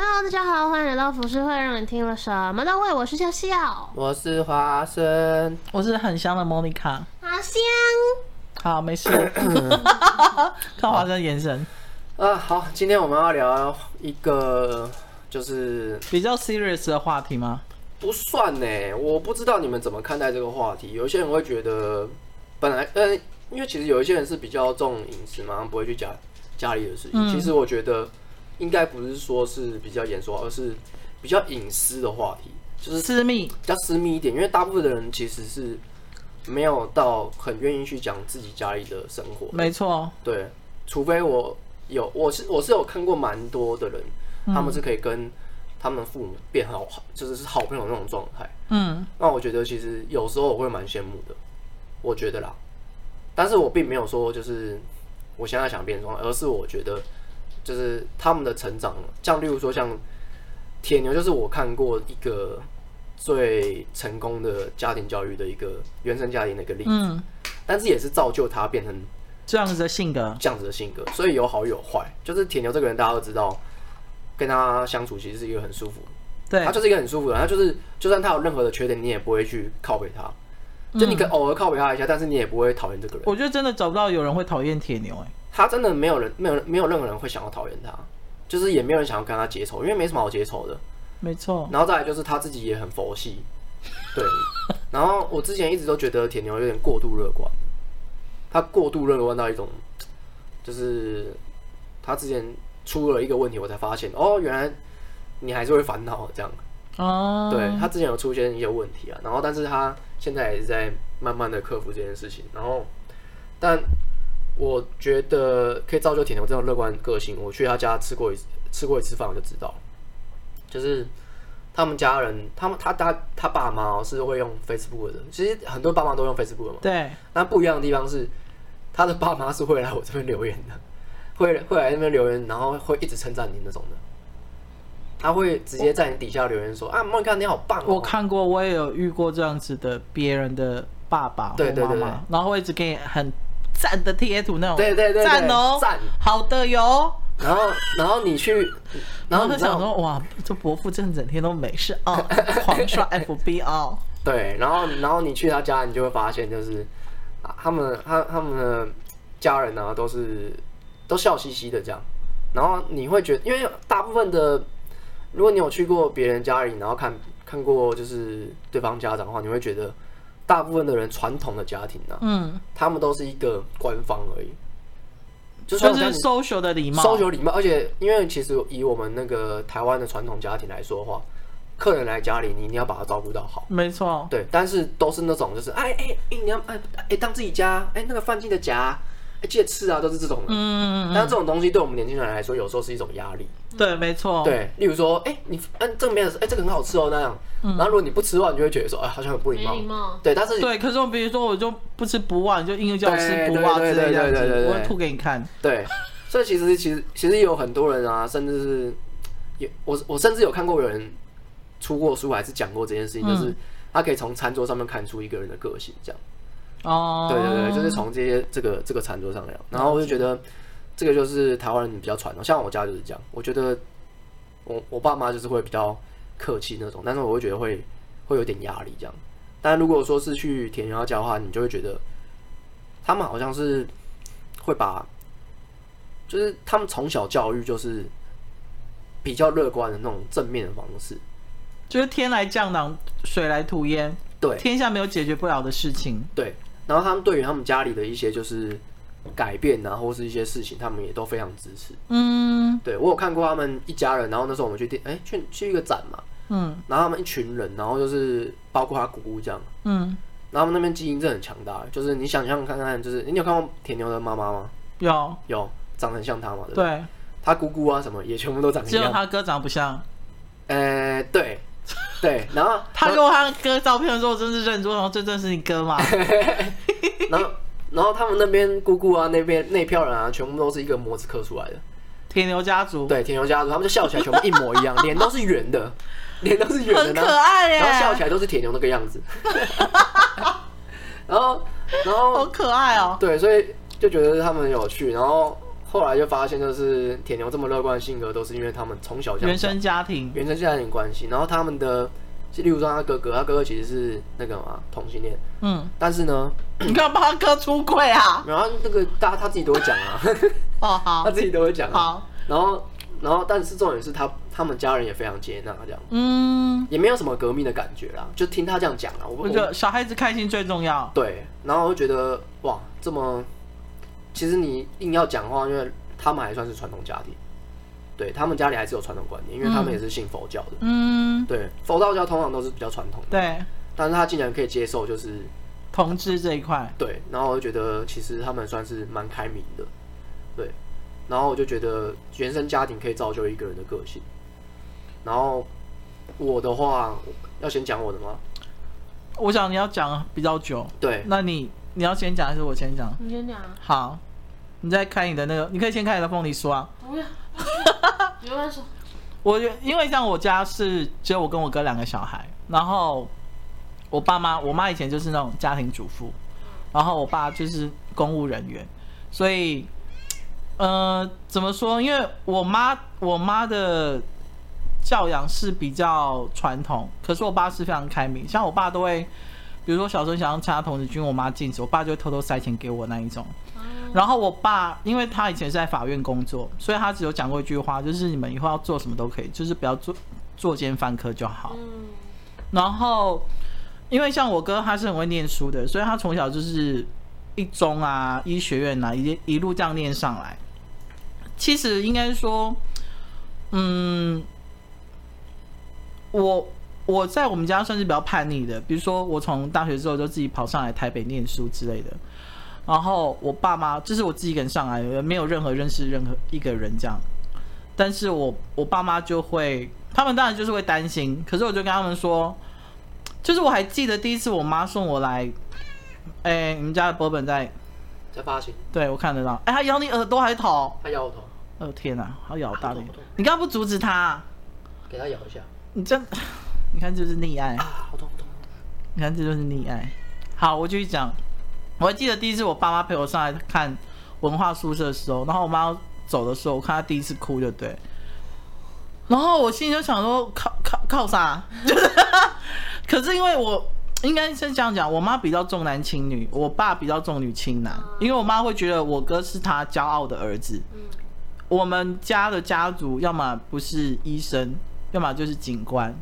Hello，大家好，欢迎来到浮世会，让你听了什么都会。我是笑笑，我是花生，我是很香的莫妮卡。好香。好，没事。看花生的眼神。啊，好，今天我们要聊一个就是比较 serious 的话题吗？不算呢，我不知道你们怎么看待这个话题。有些人会觉得，本来，呃，因为其实有一些人是比较重隐私嘛，不会去讲家里的事情。嗯、其实我觉得。应该不是说是比较严肃，而是比较隐私的话题，就是私密，比较私密一点。因为大部分的人其实是没有到很愿意去讲自己家里的生活。没错，对，除非我有，我是我是有看过蛮多的人，嗯、他们是可以跟他们父母变好，就是是好朋友那种状态。嗯，那我觉得其实有时候我会蛮羡慕的，我觉得啦。但是我并没有说就是我现在想变装，而是我觉得。就是他们的成长，像例如说像铁牛，就是我看过一个最成功的家庭教育的一个原生家庭的一个例子，嗯，但是也是造就他变成这样子的性格，这样子的性格，所以有好有坏。就是铁牛这个人，大家都知道，跟他相处其实是一个很舒服，对，他就是一个很舒服的人，他就是就算他有任何的缺点，你也不会去靠背他，就你可偶尔靠北他一下，但是你也不会讨厌这个人。我觉得真的找不到有人会讨厌铁牛，哎。他真的没有人，没有没有任何人会想要讨厌他，就是也没有人想要跟他结仇，因为没什么好结仇的。没错。然后再来就是他自己也很佛系，对。然后我之前一直都觉得铁牛有点过度乐观，他过度乐观到一种，就是他之前出了一个问题，我才发现哦，原来你还是会烦恼这样。哦。对，他之前有出现一些问题啊，然后但是他现在也是在慢慢的克服这件事情，然后但。我觉得可以造就铁牛这种乐观个性。我去他家吃过一次，吃过一次饭，我就知道，就是他们家人，他们他他他爸妈是会用 Facebook 的。其实很多爸妈都用 Facebook 嘛。对。那不一样的地方是，他的爸妈是会来我这边留言的，会会来那边留言，然后会一直称赞你那种的。他会直接在你底下留言说：“啊，莫妮卡你好棒哦。”我看过，我也有遇过这样子的别人的爸爸或妈妈，对对对，然后会一直给你很。赞的贴图那种，对对对，赞哦，赞，好的哟。然后，然后你去，然后他想说，哇，这伯父真的整天都没事啊，狂刷 FB 啊。对，然后，然后你去他家，你就会发现，就是他们，他他们的家人呢，都是都笑嘻嘻的这样。然后你会觉得，因为大部分的，如果你有去过别人家里，然后看看过就是对方家长的话，你会觉得。大部分的人传统的家庭呢、啊，嗯，他们都是一个官方而已，就是 social 的礼貌，social 礼貌。而且，因为其实以我们那个台湾的传统家庭来说的话，客人来家里，你一定要把他照顾到好，没错，对。但是都是那种，就是哎哎哎，你要哎哎当自己家，哎那个饭记得夹。哎，记得吃啊，都是这种的。嗯嗯嗯。但这种东西对我们年轻人来说，有时候是一种压力。对，没错。对，例如说，哎，你嗯，这个没有吃，哎，这个很好吃哦，那样。嗯。然后如果你不吃的话，你就会觉得说，哎，好像很不礼貌。礼貌。对，但是。对，可是我比如说，我就不吃不忘，就硬叫我吃不忘之类的，对对对对，我会吐给你看。对。所以其实其实其实有很多人啊，甚至是有我我甚至有看过有人出过书，还是讲过这件事情，就是他可以从餐桌上面看出一个人的个性，这样。哦，对对对，就是从这些这个这个餐桌上聊，然后我就觉得这个就是台湾人比较传统，像我家就是这样。我觉得我我爸妈就是会比较客气那种，但是我会觉得会会有点压力这样。但如果说是去田园家的话，你就会觉得他们好像是会把，就是他们从小教育就是比较乐观的那种正面的方式，就是天来降挡，水来土掩，对，天下没有解决不了的事情，对。然后他们对于他们家里的一些就是改变啊，或是一些事情，他们也都非常支持。嗯，对，我有看过他们一家人，然后那时候我们去电，哎，去去一个展嘛。嗯，然后他们一群人，然后就是包括他姑姑这样。嗯，然后他们那边基因真的很强大，就是你想象看看，就是你有看过铁牛的妈妈吗？有，有，长得很像他嘛？对，对，他姑姑啊什么也全部都长得像。只有他哥长得不像。呃，对。对，然后 他给我他哥照片的时候，我真是认出，然后这真是你哥吗？然后，然后他们那边姑姑啊，那边那票人啊，全部都是一个模子刻出来的。铁牛家族，对，铁牛家族，他们就笑起来全部一模一样，脸都是圆的，脸都是圆的，很可爱耶。然后笑起来都是铁牛那个样子。然后，然后好可爱哦。对，所以就觉得他们很有趣。然后后来就发现，就是铁牛这么乐观的性格，都是因为他们从小原生家庭、原生家庭关系。然后他们的，例如说他哥哥，他哥哥其实是那个嘛同性恋，嗯，但是呢，你干嘛帮他哥出柜啊？然后那个大家他自己都会讲啊，哦好，他自己都会讲、啊。好，然后然后但是重点是他他们家人也非常接纳这样，嗯，也没有什么革命的感觉啦，就听他这样讲啊。我我觉得小孩子开心最重要。对，然后我就觉得哇，这么。其实你硬要讲的话，因为他们还算是传统家庭，对他们家里还是有传统观念，因为他们也是信佛教的。嗯，对，佛道教通常都是比较传统的。对，但是他竟然可以接受，就是同志这一块。对，然后我就觉得其实他们算是蛮开明的。对，然后我就觉得原生家庭可以造就一个人的个性。然后我的话，要先讲我的吗？我想你要讲比较久。对，那你你要先讲还是我先讲？你先讲。好。你再开你的那个，你可以先开你的凤梨酥啊。不要，没关系。我因为像我家是只有我跟我哥两个小孩，然后我爸妈，我妈以前就是那种家庭主妇，然后我爸就是公务人员，所以，呃，怎么说？因为我妈我妈的教养是比较传统，可是我爸是非常开明，像我爸都会，比如说小时候想要参加童子军，我妈禁止，我爸就会偷偷塞钱给我那一种。然后我爸，因为他以前是在法院工作，所以他只有讲过一句话，就是你们以后要做什么都可以，就是不要做作奸犯科就好。然后，因为像我哥他是很会念书的，所以他从小就是一中啊、医学院啊，一一路这样念上来。其实应该说，嗯，我我在我们家算是比较叛逆的，比如说我从大学之后就自己跑上来台北念书之类的。然后我爸妈，就是我自己一个人上来，没有任何认识任何一个人这样。但是我我爸妈就会，他们当然就是会担心。可是我就跟他们说，就是我还记得第一次我妈送我来，哎，你们家的波本在在发情，对我看得到。哎，他咬你耳朵还是头？他咬我头。哦天哪，好咬大力！你刚刚不阻止他？给他咬一下。你真，你看这就是溺爱。啊，好！你看这就是溺爱。好，我继续讲。我还记得第一次我爸妈陪我上来看文化宿舍的时候，然后我妈走的时候，我看她第一次哭就对。然后我心里就想说，靠靠靠啥？就是，可是因为我应该是这样讲，我妈比较重男轻女，我爸比较重女轻男。因为我妈会觉得我哥是她骄傲的儿子。我们家的家族要么不是医生，要么就是警官。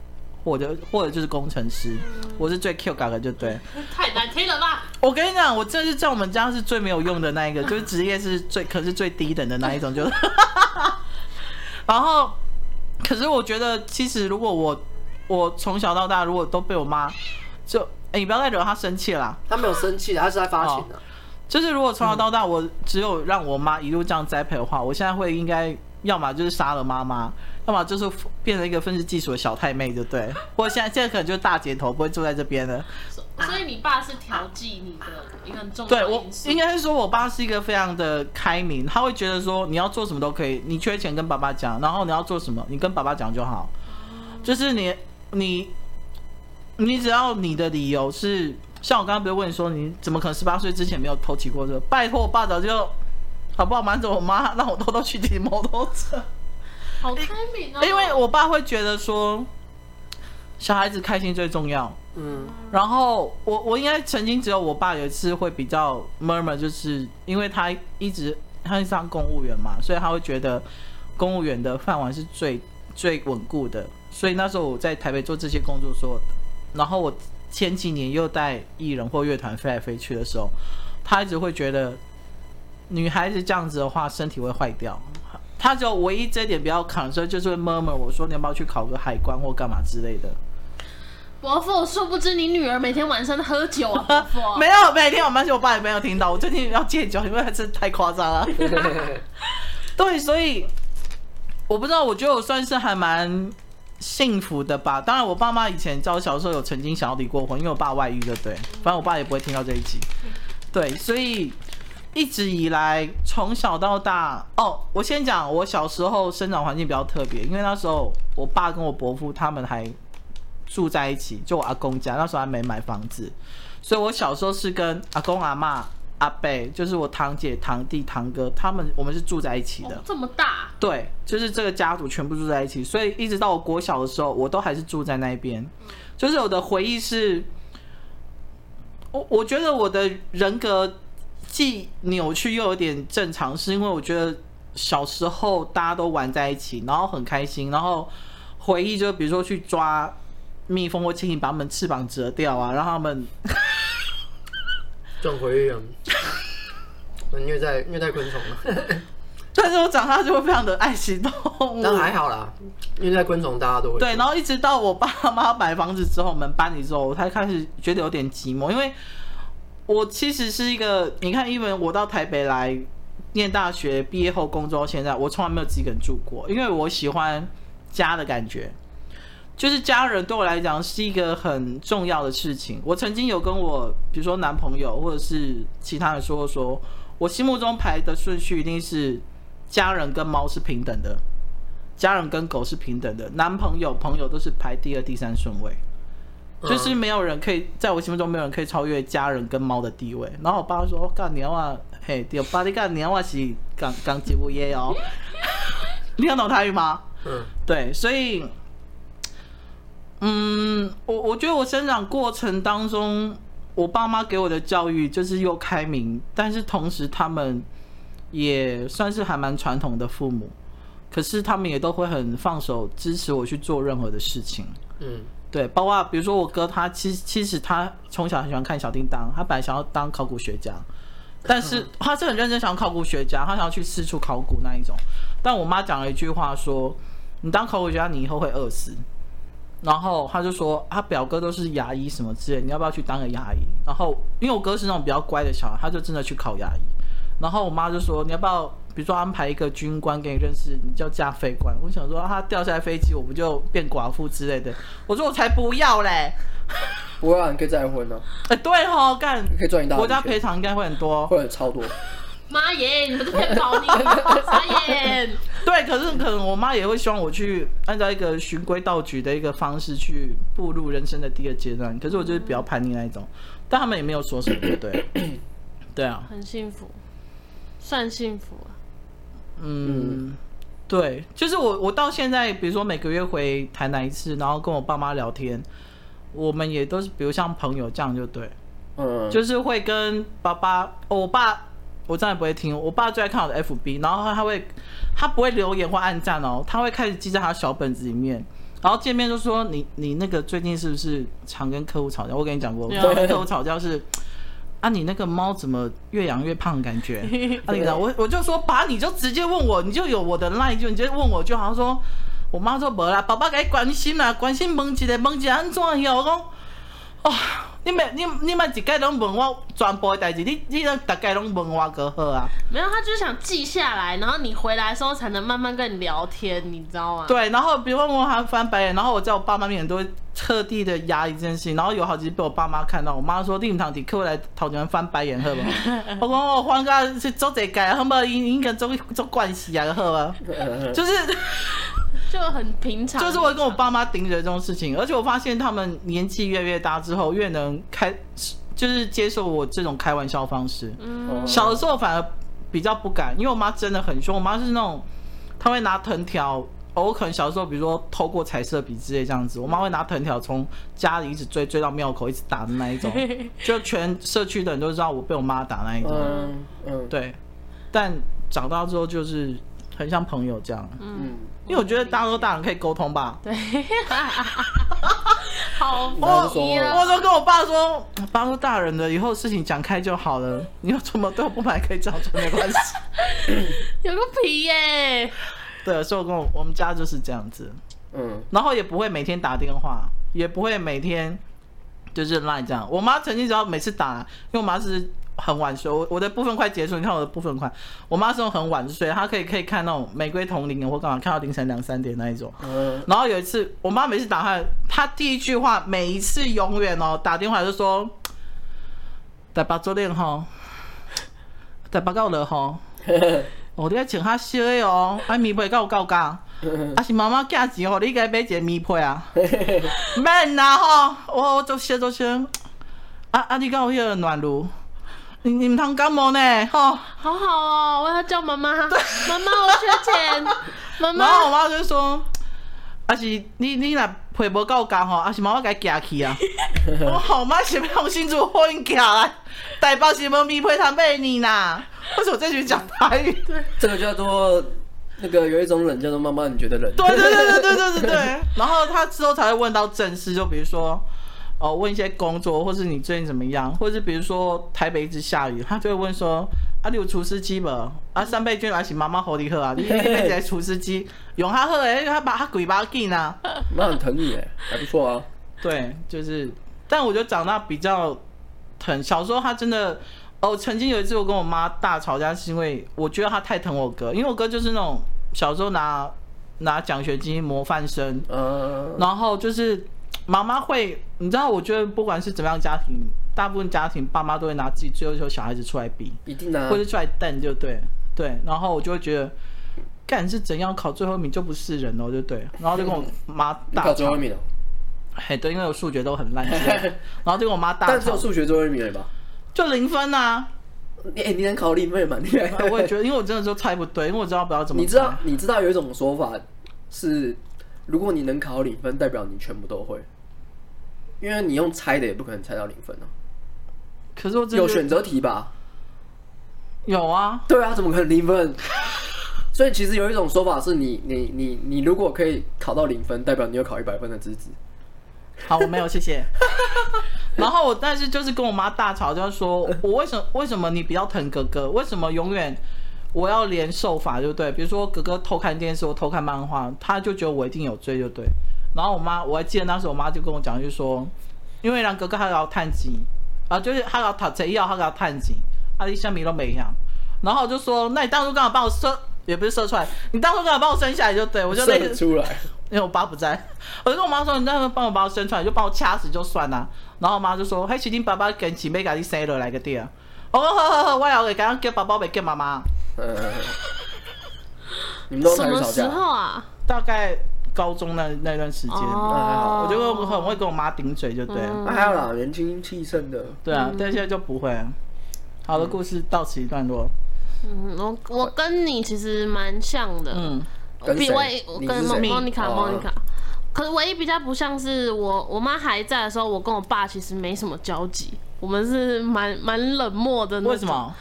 或者或者就是工程师，我是最 Q 嘎的，就对。太难听了吧！我跟你讲，我这是在我们家是最没有用的那一个，就是职业是最可是最低等的那一种，就是。然后，可是我觉得，其实如果我我从小到大，如果都被我妈就哎、欸，你不要再惹她生气了啦。她没有生气，她是在发情的。就是如果从小到大，我只有让我妈一路这样栽培的话，我现在会应该。要么就是杀了妈妈，要么就是变成一个愤世嫉俗的小太妹，对不对？或者现在现在可能就是大姐头，不会住在这边了。所以你爸是调剂你的一个很重要对，我应该是说，我爸是一个非常的开明，他会觉得说你要做什么都可以，你缺钱跟爸爸讲，然后你要做什么，你跟爸爸讲就好。就是你你你只要你的理由是，像我刚刚不是问你说，你怎么可能十八岁之前没有偷骑过车？拜托，我爸早就。好不好？瞒着我妈，让我偷偷去骑摩托车。好开明啊！因为我爸会觉得说，小孩子开心最重要。嗯。然后我我应该曾经只有我爸有一次会比较 murmur，就是因为他一直他是当公务员嘛，所以他会觉得公务员的饭碗是最最稳固的。所以那时候我在台北做这些工作的时候，然后我前几年又带艺人或乐团飞来飞去的时候，他一直会觉得。女孩子这样子的话，身体会坏掉。他就唯一这一点比较抗，所以就是会 murmur 我说，你要不要去考个海关或干嘛之类的。伯父，殊不知你女儿每天晚上喝酒啊！伯父，没有每天晚上，我爸也没有听到。我最近要戒酒，因为还是太夸张了。对，所以我不知道，我觉得我算是还蛮幸福的吧。当然，我爸妈以前在我小时候有曾经想要离过婚，因为我爸外遇，对不对。反正我爸也不会听到这一集。对，所以。一直以来，从小到大，哦，我先讲，我小时候生长环境比较特别，因为那时候我爸跟我伯父他们还住在一起，就我阿公家，那时候还没买房子，所以我小时候是跟阿公阿妈阿伯，就是我堂姐、堂弟、堂哥，他们我们是住在一起的。哦、这么大？对，就是这个家族全部住在一起，所以一直到我国小的时候，我都还是住在那边。就是我的回忆是，我我觉得我的人格既扭曲又有点正常，是因为我觉得小时候大家都玩在一起，然后很开心，然后回忆就比如说去抓。蜜蜂或蜻蜓把它们翅膀折掉啊，让他们这种回忆啊，虐待虐待昆虫了。但是我长大就会非常的爱惜动物。但还好啦，虐待昆虫大家都会。对，然后一直到我爸妈买房子之后，我们搬离之后，我才开始觉得有点寂寞，因为我其实是一个，你看，因为我到台北来念大学，毕业后工作到现在，我从来没有自己个人住过，因为我喜欢家的感觉。就是家人对我来讲是一个很重要的事情。我曾经有跟我，比如说男朋友或者是其他人说过，说我心目中排的顺序一定是家人跟猫是平等的，家人跟狗是平等的，男朋友、朋友都是排第二、第三顺位。就是没有人可以在我心目中没有人可以超越家人跟猫的地位。然后我爸说：“ 干你啊，嘿，对，爸你干你啊，是刚刚结过业哦。”你听懂台语吗？嗯，对，所以。嗯，我我觉得我生长过程当中，我爸妈给我的教育就是又开明，但是同时他们也算是还蛮传统的父母，可是他们也都会很放手支持我去做任何的事情。嗯，对，包括比如说我哥他其实其实他从小很喜欢看小叮当，他本来想要当考古学家，但是他是很认真想要考古学家，他想要去四处考古那一种。但我妈讲了一句话说：“你当考古学家，你以后会饿死。”然后他就说，他表哥都是牙医什么之类，你要不要去当个牙医？然后因为我哥是那种比较乖的小孩，他就真的去考牙医。然后我妈就说，你要不要，比如说安排一个军官给你认识，你叫嫁飞官。我想说，他掉下来飞机，我不就变寡妇之类的？我说我才不要嘞！不会啊，你可以再婚呢。哎，对哦，干，你可以赚一大笔，国家赔偿应该会很多，会很超多。妈耶！你们都骗跑你，傻眼。对，可是可能我妈也会希望我去按照一个循规蹈矩的一个方式去步入人生的第二阶段。可是我就是比较叛逆那一种，但他们也没有说什么，对，对啊，很幸福，算幸福啊。嗯，对，就是我我到现在，比如说每个月回台南一次，然后跟我爸妈聊天，我们也都是比如像朋友这样就对，嗯，就是会跟爸爸，哦，我爸。我真的不会听，我爸最爱看我的 FB，然后他会，他不会留言或暗赞哦，他会开始记在他小本子里面，然后见面就说你你那个最近是不是常跟客户吵架？我跟你讲过，我跟客户吵架是，啊你那个猫怎么越养越胖？感觉，我我就说把，你就直接问我，你就有我的 line，就你直接问我就好像说，我妈说没啦，爸爸该关心啦，关心问一个问一个安怎样？我讲，哦。你每你你每一概拢问我全部的代志，你你都大概拢问我个好啊？没有，他就是想记下来，然后你回来的时候才能慢慢跟你聊天，你知道吗？对，然后比如问我还翻白眼，然后我在我爸妈面前都会特地的压抑这件事情，然后有好几次被我爸妈看到，我妈说：“你唔通伫客户来头前翻白眼好不？”我讲我翻个是做这个，好不？应应该做做关系啊，好吧？就是。就很平常，就是我跟我爸妈顶着这种事情，而且我发现他们年纪越来越大之后，越能开，就是接受我这种开玩笑方式。嗯，小的时候反而比较不敢，因为我妈真的很凶。我妈是那种，她会拿藤条，我可能小时候比如说偷过彩色笔之类这样子，我妈会拿藤条从家里一直追追到庙口，一直打的那一种，就全社区的人都知道我被我妈打那一种。嗯嗯，对。但长大之后就是很像朋友这样。嗯。因为我觉得大多大人可以沟通吧。对，好，我我都跟我爸说，爸说大人的以后事情讲开就好了，你有什么对我不满可以讲出没关系。有个皮耶。对，所以我跟我我们家就是这样子，嗯，然后也不会每天打电话，也不会每天就是赖这样。我妈曾经只要每次打，因为我妈是。很晚睡，我我的部分快结束，你看我的部分快。我妈是种很晚睡，她可以可以看那种玫瑰瞳铃，或干嘛看到凌晨两三点那一种。嗯。然后有一次，我妈每次打她，她第一句话，每一次永远哦打电话就说：“台北昨天吼，台北够热吼，我都要穿较少的哦，啊棉被够够干，啊是妈妈寄钱吼，你该买一个棉被啊。免啦吼，我我做些做些，啊啊你敢有迄个暖炉？你你们通感冒呢？哈，好好哦，我要叫妈妈。妈妈，我缺钱。妈妈，然后我妈就说，阿是你你若陪无够高吼，阿是妈妈该夹去啊。我好妈是要用新竹货运夹来，台北是无米配糖卖你呐。为什么这句讲台语？对，这个叫做那个有一种冷叫做妈妈，你觉得冷？对对对对对对对对。然后他之后才会问到正事，就比如说。哦，问一些工作，或是你最近怎么样，或是比如说台北一直下雨，他就会问说：啊，你有厨师机不？啊，三倍券还是妈妈好你喝啊？你你买台厨师机，用他喝诶，他把他鬼巴劲呢？那很疼你诶，还不错啊。对，就是，但我觉得长大比较疼。小时候他真的，哦，曾经有一次我跟我妈大吵架，是因为我觉得他太疼我哥，因为我哥就是那种小时候拿拿奖学金模范生，嗯，然后就是。妈妈会，你知道，我觉得不管是怎么样家庭，大部分家庭爸妈都会拿自己最优秀小孩子出来比，一定的，或者出来瞪，就对，对。然后我就会觉得，干是怎样考最后一名就不是人哦，就对。然后就跟我妈大吵。考最后一名哦。嘿，对，因为我数学都很烂，然后就跟我妈大吵。但只有数学最后一名了吧？就零分啊！你、欸、你能考零分也蛮厉害。我也觉得，因为我真的就猜不对，因为我知道不知道怎么。你知道你知道有一种说法是，如果你能考零分，代表你全部都会。因为你用猜的也不可能猜到零分啊，可是我有选择题吧？有啊，对啊，怎么可能零分？所以其实有一种说法是你你你你如果可以考到零分，代表你有考一百分的资质。好，我没有，谢谢。然后我但是就是跟我妈大吵，就是说我为什么为什么你比较疼哥哥？为什么永远我要连受罚，对不对？比如说哥哥偷看电视，我偷看漫画，他就觉得我一定有罪，就对。然后我妈，我还记得当时我妈就跟我讲，就说，因为让哥哥他要探机，啊，就是他要讨贼要他要探机，阿里虾米都没样。然后我就说，那你当初干嘛把我生，也不是生出来，你当初干嘛把我生下来就对，我就那个出来，因为我爸不在，我就跟我妈说，你那个帮我把我生出来，就帮我掐死就算了。然后我妈就说，嘿，其实爸爸跟姐妹家你生了来个爹，哦，好好好，我要给刚刚叫爸爸，没叫妈妈。呃，你们都什么时候啊？大概。高中那那段时间，哦、我就很会跟我妈顶嘴，就对。那、还有啦，年轻气盛的。对啊，但现在就不会。啊好的故事到此一段落。嗯，我我跟你其实蛮像的。嗯，比我跟莫妮卡莫妮卡，可是唯一比较不像是我我妈还在的时候，我跟我爸其实没什么交集，我们是蛮蛮冷漠的。为什么？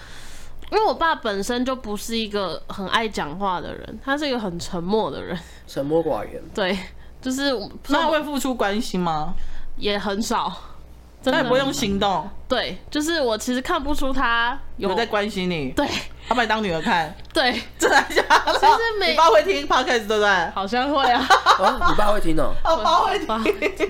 因为我爸本身就不是一个很爱讲话的人，他是一个很沉默的人，沉默寡言。对，就是那他会付出关心吗？也很少，他也不会用行动。对，就是我其实看不出他有，有在关心你。对。他把你当女儿看，对，真的假的？其实每你爸会听 podcast 对不对？好像会啊。啊，你爸会听哦。我爸会听。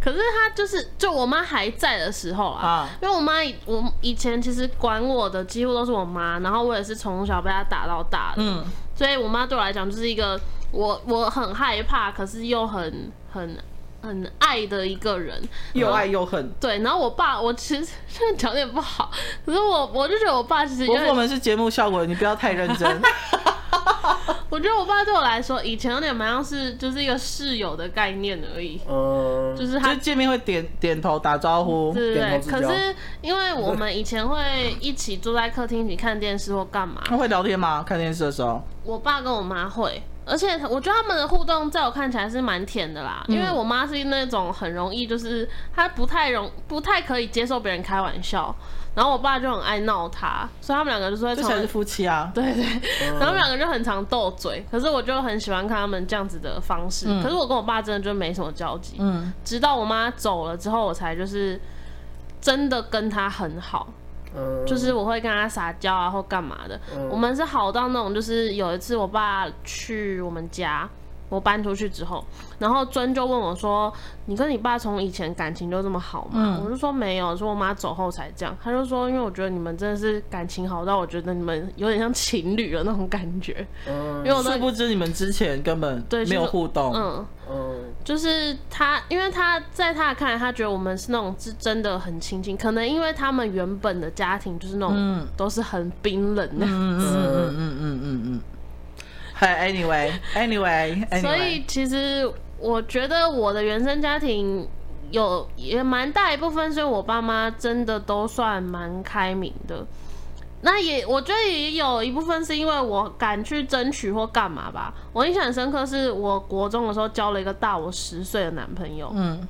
可是他就是，就我妈还在的时候啊，因为我妈我以前其实管我的几乎都是我妈，然后我也是从小被她打到大的，嗯，所以我妈对我来讲就是一个我我很害怕，可是又很很。很爱的一个人，又爱又恨。对，然后我爸，我其实现在条件不好，可是我我就觉得我爸其实因为我们是节目效果，你不要太认真。我觉得我爸对我来说，以前有点蛮像是就是一个室友的概念而已。嗯，就是他见面会点点头打招呼，对对对。可是因为我们以前会一起坐在客厅一起看电视或干嘛，他 会聊天吗？看电视的时候，我爸跟我妈会。而且我觉得他们的互动，在我看起来是蛮甜的啦。因为我妈是那种很容易，就是她不太容、不太可以接受别人开玩笑，然后我爸就很爱闹她，所以他们两个就是会。这才是夫妻啊！对对，然后他们两个就很常斗嘴。可是我就很喜欢看他们这样子的方式。可是我跟我爸真的就没什么交集。嗯。直到我妈走了之后，我才就是真的跟他很好。就是我会跟他撒娇啊，或干嘛的。嗯、我们是好到那种，就是有一次我爸去我们家，我搬出去之后，然后尊就问我说：“你跟你爸从以前感情就这么好吗？”嗯、我就说没有，说我妈走后才这样。他就说：“因为我觉得你们真的是感情好到，我觉得你们有点像情侣的那种感觉。”嗯，因为我殊不知你们之前根本没有互动。嗯。就是他，因为他在他看来，他觉得我们是那种是真的很亲近，可能因为他们原本的家庭就是那种都是很冰冷的样子。嗯嗯嗯嗯嗯嗯。嗨，anyway，anyway，所以其实我觉得我的原生家庭有也蛮大一部分是因为我爸妈真的都算蛮开明的。那也我觉得也有一部分是因为我敢去争取或干嘛吧。我印象很深刻，是我国中的时候交了一个大我十岁的男朋友。嗯。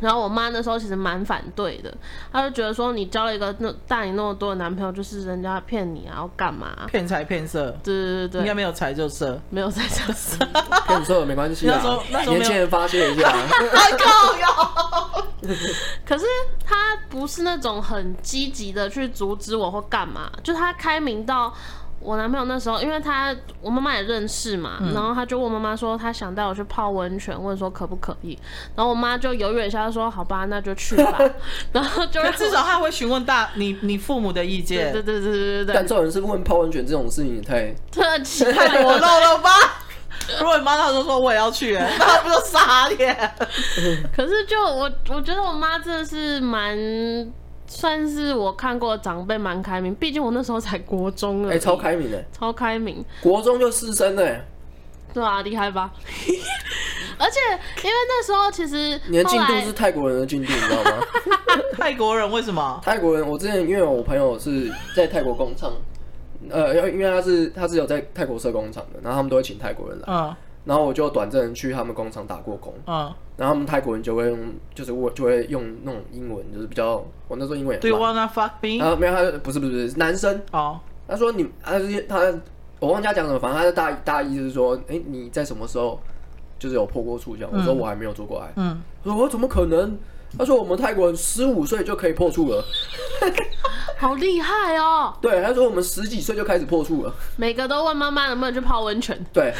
然后我妈那时候其实蛮反对的，她就觉得说你交了一个那大你那么多的男朋友，就是人家骗你啊，要干嘛？骗财骗色。对对对对。应该没有财就色，没有财就色。骗色没关系啊。那时候那时候年轻人发泄一下。太靠腰。可是他不是那种很积极的去阻止我或干嘛，就他开明到。我男朋友那时候，因为他我妈妈也认识嘛，嗯、然后他就问妈妈说，他想带我去泡温泉，问说可不可以。然后我妈就犹豫一下，说好吧，那就去吧。然后就至少他会询问大你你父母的意见。对对对对对对。但这种人是问泡温泉这种事情也太 特奇太裸露了吧？如果你妈那时候说我也要去，那他不就傻脸？可是就我我觉得我妈真的是蛮。算是我看过的长辈蛮开明，毕竟我那时候才国中了。哎、欸，超开明的，超开明。国中就师生了，对啊，厉害吧？而且因为那时候其实你的进度是泰国人的进度，你知道吗？泰国人为什么？泰国人，我之前因为我朋友是在泰国工厂，呃，因为他是他是有在泰国设工厂的，然后他们都会请泰国人来。嗯。然后我就短暂去他们工厂打过工，嗯，然后他们泰国人就会用，就是我就会用那种英文，就是比较我那时候英文也。Do you wanna fuck me？啊，没有，他不是不是男生哦。他说你，他他我忘记他讲什么，反正他的大大意就是说，哎，你在什么时候就是有破过处这样？我说我还没有做过爱，嗯，我说我怎么可能？他说我们泰国人十五岁就可以破处了。好厉害哦！对，他说我们十几岁就开始破处了。每个都问妈妈能不能去泡温泉。对，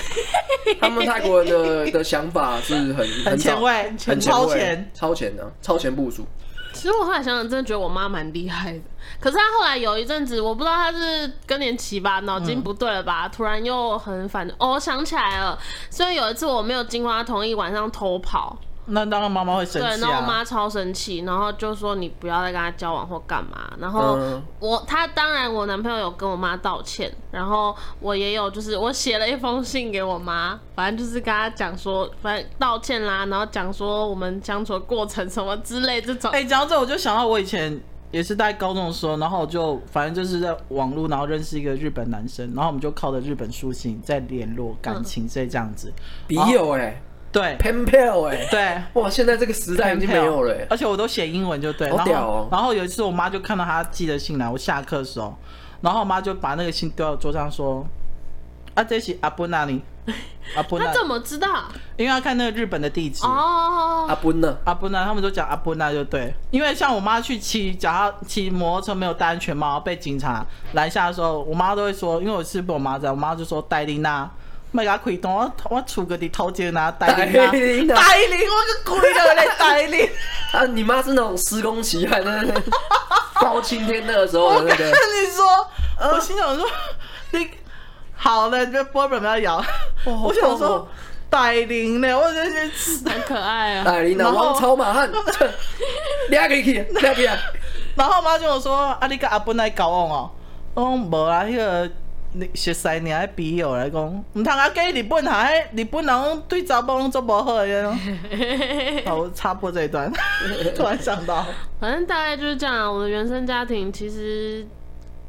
他们泰国人的 的想法是很很前卫，很超前，超前的，超前部署。其实我后来想想，真的觉得我妈蛮厉害的。可是她后来有一阵子，我不知道她是更年期吧，脑筋不对了吧，嗯、突然又很反。哦，我想起来了，所以有一次我没有经过她同意，晚上偷跑。那当然妈妈会生气啊。对，然后我妈超生气，然后就说你不要再跟他交往或干嘛。然后我他当然我男朋友有跟我妈道歉，然后我也有就是我写了一封信给我妈，反正就是跟他讲说，反正道歉啦，然后讲说我们相处的过程什么之类这种。哎、欸，讲到这我就想到我以前也是在高中的时候，然后我就反正就是在网络，然后认识一个日本男生，然后我们就靠着日本书信在联络感情，所以这样子。笔友哎。对，pen pal 哎，对，哇，现在这个时代已经没有了，而且我都写英文就对，好屌哦。然后有一次我妈就看到他寄的信来，我下课的时候，然后我妈就把那个信丢到桌上说：“啊，这是阿布那里，阿布那。”他怎么知道？因为要看那个日本的地址哦。阿布那，阿布那，他们都讲阿布那就对。因为像我妈去骑脚踏骑摩托车没有戴安全帽被警察拦下的时候，我妈都会说，因为我是被我妈在，我妈就说戴丽娜。没给他开动，我我出个的头前拿带领啊，带领，我个鬼了嘞，带领。啊，你妈是那种施工期还在 包青天那个时候的那个。我跟你说，我心想说，你好了，这波本不要摇。我想说，带领呢，我觉得很可爱啊。带领的王朝马汉，俩可以去，俩可以。然后我妈就我说，啊，你跟阿本来搞我哦，我讲无啊，那个。你熟悉你还比友来讲，唔通阿给日本下日本人对查某拢做无好的。好，插播这一段，突然想到，反正大概就是这样。我的原生家庭其实，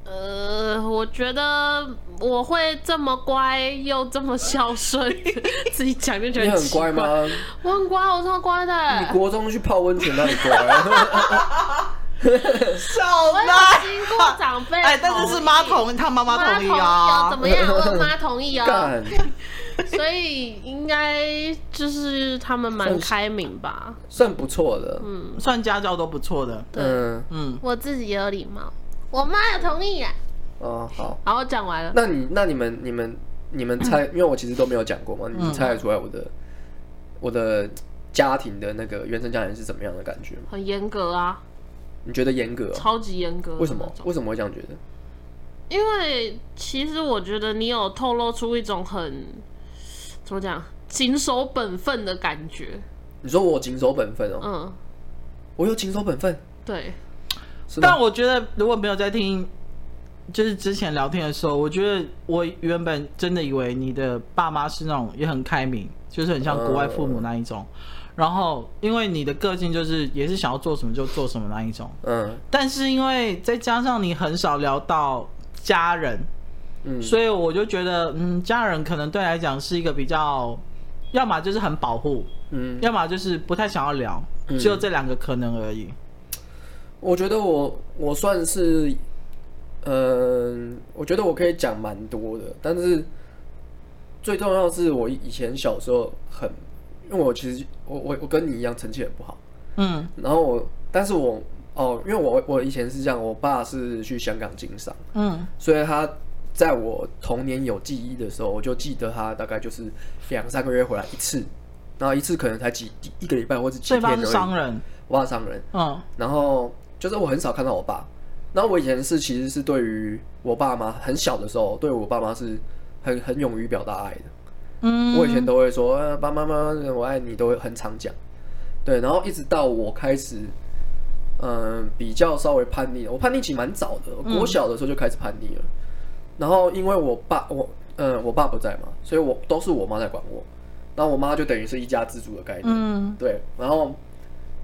呃，我觉得我会这么乖又这么孝顺，自己讲就觉得你很乖吗？我很乖，我超乖的。你国中去泡温泉那里乖。笑死！我经过长辈，哎，但是是妈同意，他妈妈同意啊？怎么样？我妈同意啊？所以应该就是他们蛮开明吧，算不错的，嗯，算家教都不错的，嗯嗯，我自己也有礼貌，我妈也同意啊。哦，好，好，我讲完了。那你那你们你们你们猜，因为我其实都没有讲过嘛，你们猜得出来我的我的家庭的那个原生家庭是怎么样的感觉吗？很严格啊。你觉得严格？超级严格。为什么？为什么会这样觉得？因为其实我觉得你有透露出一种很怎么讲，谨守本分的感觉。你说我谨守本分哦？嗯，我有谨守本分。对。但我觉得如果没有在听就是之前聊天的时候，我觉得我原本真的以为你的爸妈是那种也很开明，就是很像国外父母那一种。嗯、然后因为你的个性就是也是想要做什么就做什么那一种。嗯。但是因为再加上你很少聊到家人，嗯，所以我就觉得，嗯，家人可能对来讲是一个比较，要么就是很保护，嗯，要么就是不太想要聊，嗯、只有这两个可能而已。我觉得我我算是。嗯，我觉得我可以讲蛮多的，但是最重要的是我以前小时候很，因为我其实我我我跟你一样成绩很不好，嗯，然后我，但是我哦，因为我我以前是这样，我爸是去香港经商，嗯，所以他在我童年有记忆的时候，我就记得他大概就是两三个月回来一次，然后一次可能才几一个礼拜或者几天。而已。是商人，我爸商人，嗯，然后就是我很少看到我爸。然后我以前是其实是对于我爸妈很小的时候，对我爸妈是很很勇于表达爱的。嗯，我以前都会说，啊，爸爸妈妈我爱你，都会很常讲。对，然后一直到我开始，嗯，比较稍微叛逆，我叛逆期蛮早的，我小的时候就开始叛逆了。然后因为我爸我嗯我爸不在嘛，所以我都是我妈在管我。然后我妈就等于是一家之主的概念。嗯，对，然后。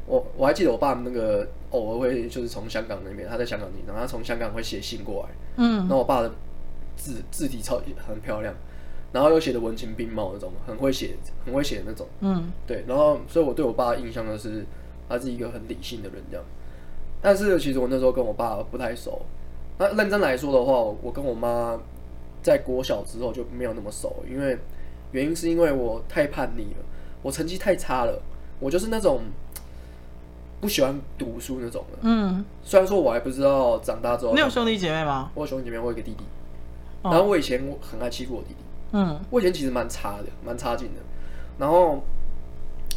我我还记得我爸那个偶尔会就是从香港那边，他在香港经商，然后他从香港会写信过来，嗯，然后我爸的字字体超级很漂亮，然后又写的文情并茂那种，很会写，很会写那种，嗯，对，然后所以我对我爸的印象就是他是一个很理性的人这样，但是其实我那时候跟我爸不太熟，那认真来说的话，我跟我妈在国小之后就没有那么熟，因为原因是因为我太叛逆了，我成绩太差了，我就是那种。不喜欢读书那种的，嗯，虽然说我还不知道长大之后，你有兄弟姐妹吗？我有兄弟姐妹，我有一个弟弟。然后我以前很爱欺负我弟弟，嗯，我以前其实蛮差的，蛮差劲的。然后，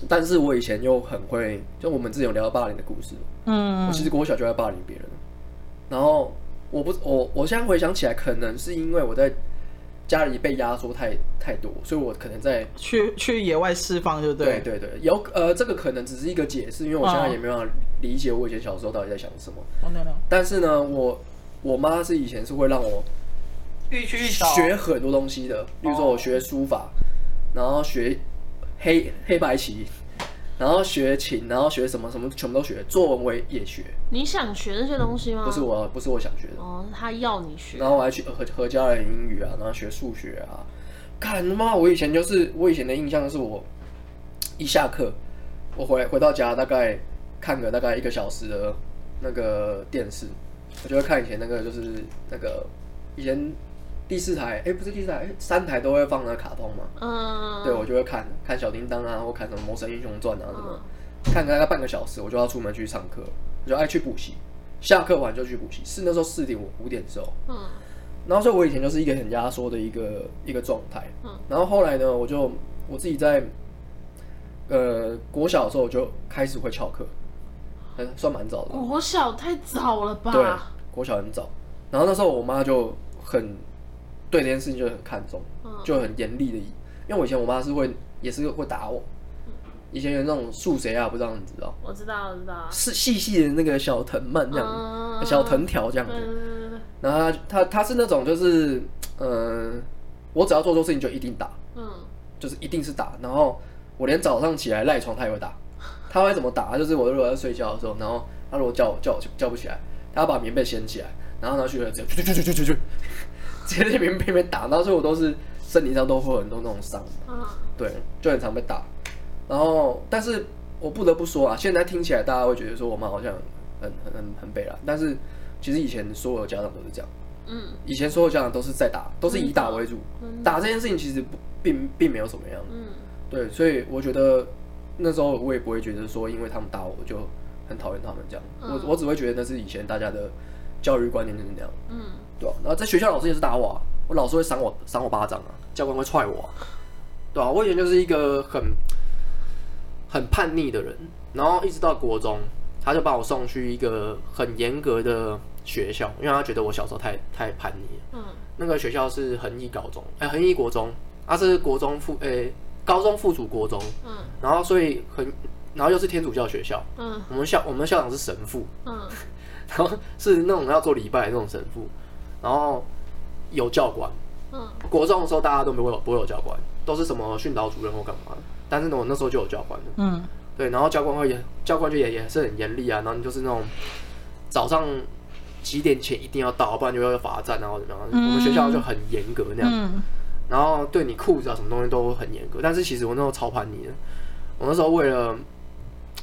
但是我以前又很会，就我们之前有聊到霸凌的故事，嗯，我其实国小就在霸凌别人。然后我不，我我现在回想起来，可能是因为我在。家里被压缩太太多，所以我可能在去去野外释放，就对。对对对，有呃，这个可能只是一个解释，因为我现在也没办法理解我以前小时候到底在想什么。哦。但是呢，我我妈是以前是会让我学很多东西的，比如说我学书法，然后学黑黑白棋。然后学琴，然后学什么什么，全部都学。作文我也学。你想学这些东西吗？不是我，不是我想学的。哦，他要你学。然后我还去和和家人英语啊，然后学数学啊。干他妈！我以前就是，我以前的印象是我一下课，我回回到家大概看个大概一个小时的那个电视，我就会看以前那个就是那个以前。第四台，哎、欸，不是第四台，哎、欸，三台都会放那卡通嘛。嗯。对，我就会看看小叮当啊，或看什么《魔神英雄传》啊什么，嗯、看大概半个小时，我就要出门去上课，我就爱去补习，下课完就去补习。是那时候四点五五点的时候。嗯。然后所以，我以前就是一个很压缩的一个一个状态。嗯。然后后来呢，我就我自己在呃国小的时候我就开始会翘课，还算蛮早的。国小太早了吧？对，国小很早。然后那时候我妈就很。对这件事情就很看重，就很严厉的，因为我以前我妈是会，也是会打我。以前有那种树贼啊，不知道你知道？我知道，我知道。是细细的那个小藤蔓这样，小藤条这样子。然后他他他是那种就是，嗯，我只要做错事情就一定打，嗯，就是一定是打。然后我连早上起来赖床他也会打。他会怎么打？就是我如果在睡觉的时候，然后他如果叫我叫我叫不起来，他要把棉被掀起来，然后拿去去去去去去去。直接在边边边打，到最后我都是身体上都会有很多那种伤，对，就很常被打。然后，但是我不得不说啊，现在听起来大家会觉得说我妈好像很很很很悲啦，但是其实以前所有家长都是这样，嗯，以前所有家长都是在打，都是以打为主，打这件事情其实不并并没有什么样，嗯，对，所以我觉得那时候我也不会觉得说因为他们打我就很讨厌他们这样，我我只会觉得那是以前大家的教育观念就是那样，嗯。对啊，然后在学校老师也是打我啊，我老师会赏我赏我巴掌啊，教官会踹我啊，对啊，我以前就是一个很很叛逆的人，然后一直到国中，他就把我送去一个很严格的学校，因为他觉得我小时候太太叛逆了。嗯，那个学校是恒毅高中，哎，恒毅国中，他是国中附，哎，高中附属国中。嗯，然后所以很，然后又是天主教学校。嗯，我们校我们校长是神父。嗯，然后是那种要做礼拜的那种神父。然后有教官。嗯，国中的时候大家都没有不会有教官，都是什么训导主任或干嘛的。但是呢，我那时候就有教官的。嗯，对，然后教官会也教官就也也是很严厉啊，然后你就是那种早上几点前一定要到，不然就要罚站，然后怎么样？嗯、我们学校就很严格那样。嗯、然后对你裤子啊什么东西都很严格，但是其实我那时候超叛逆的。我那时候为了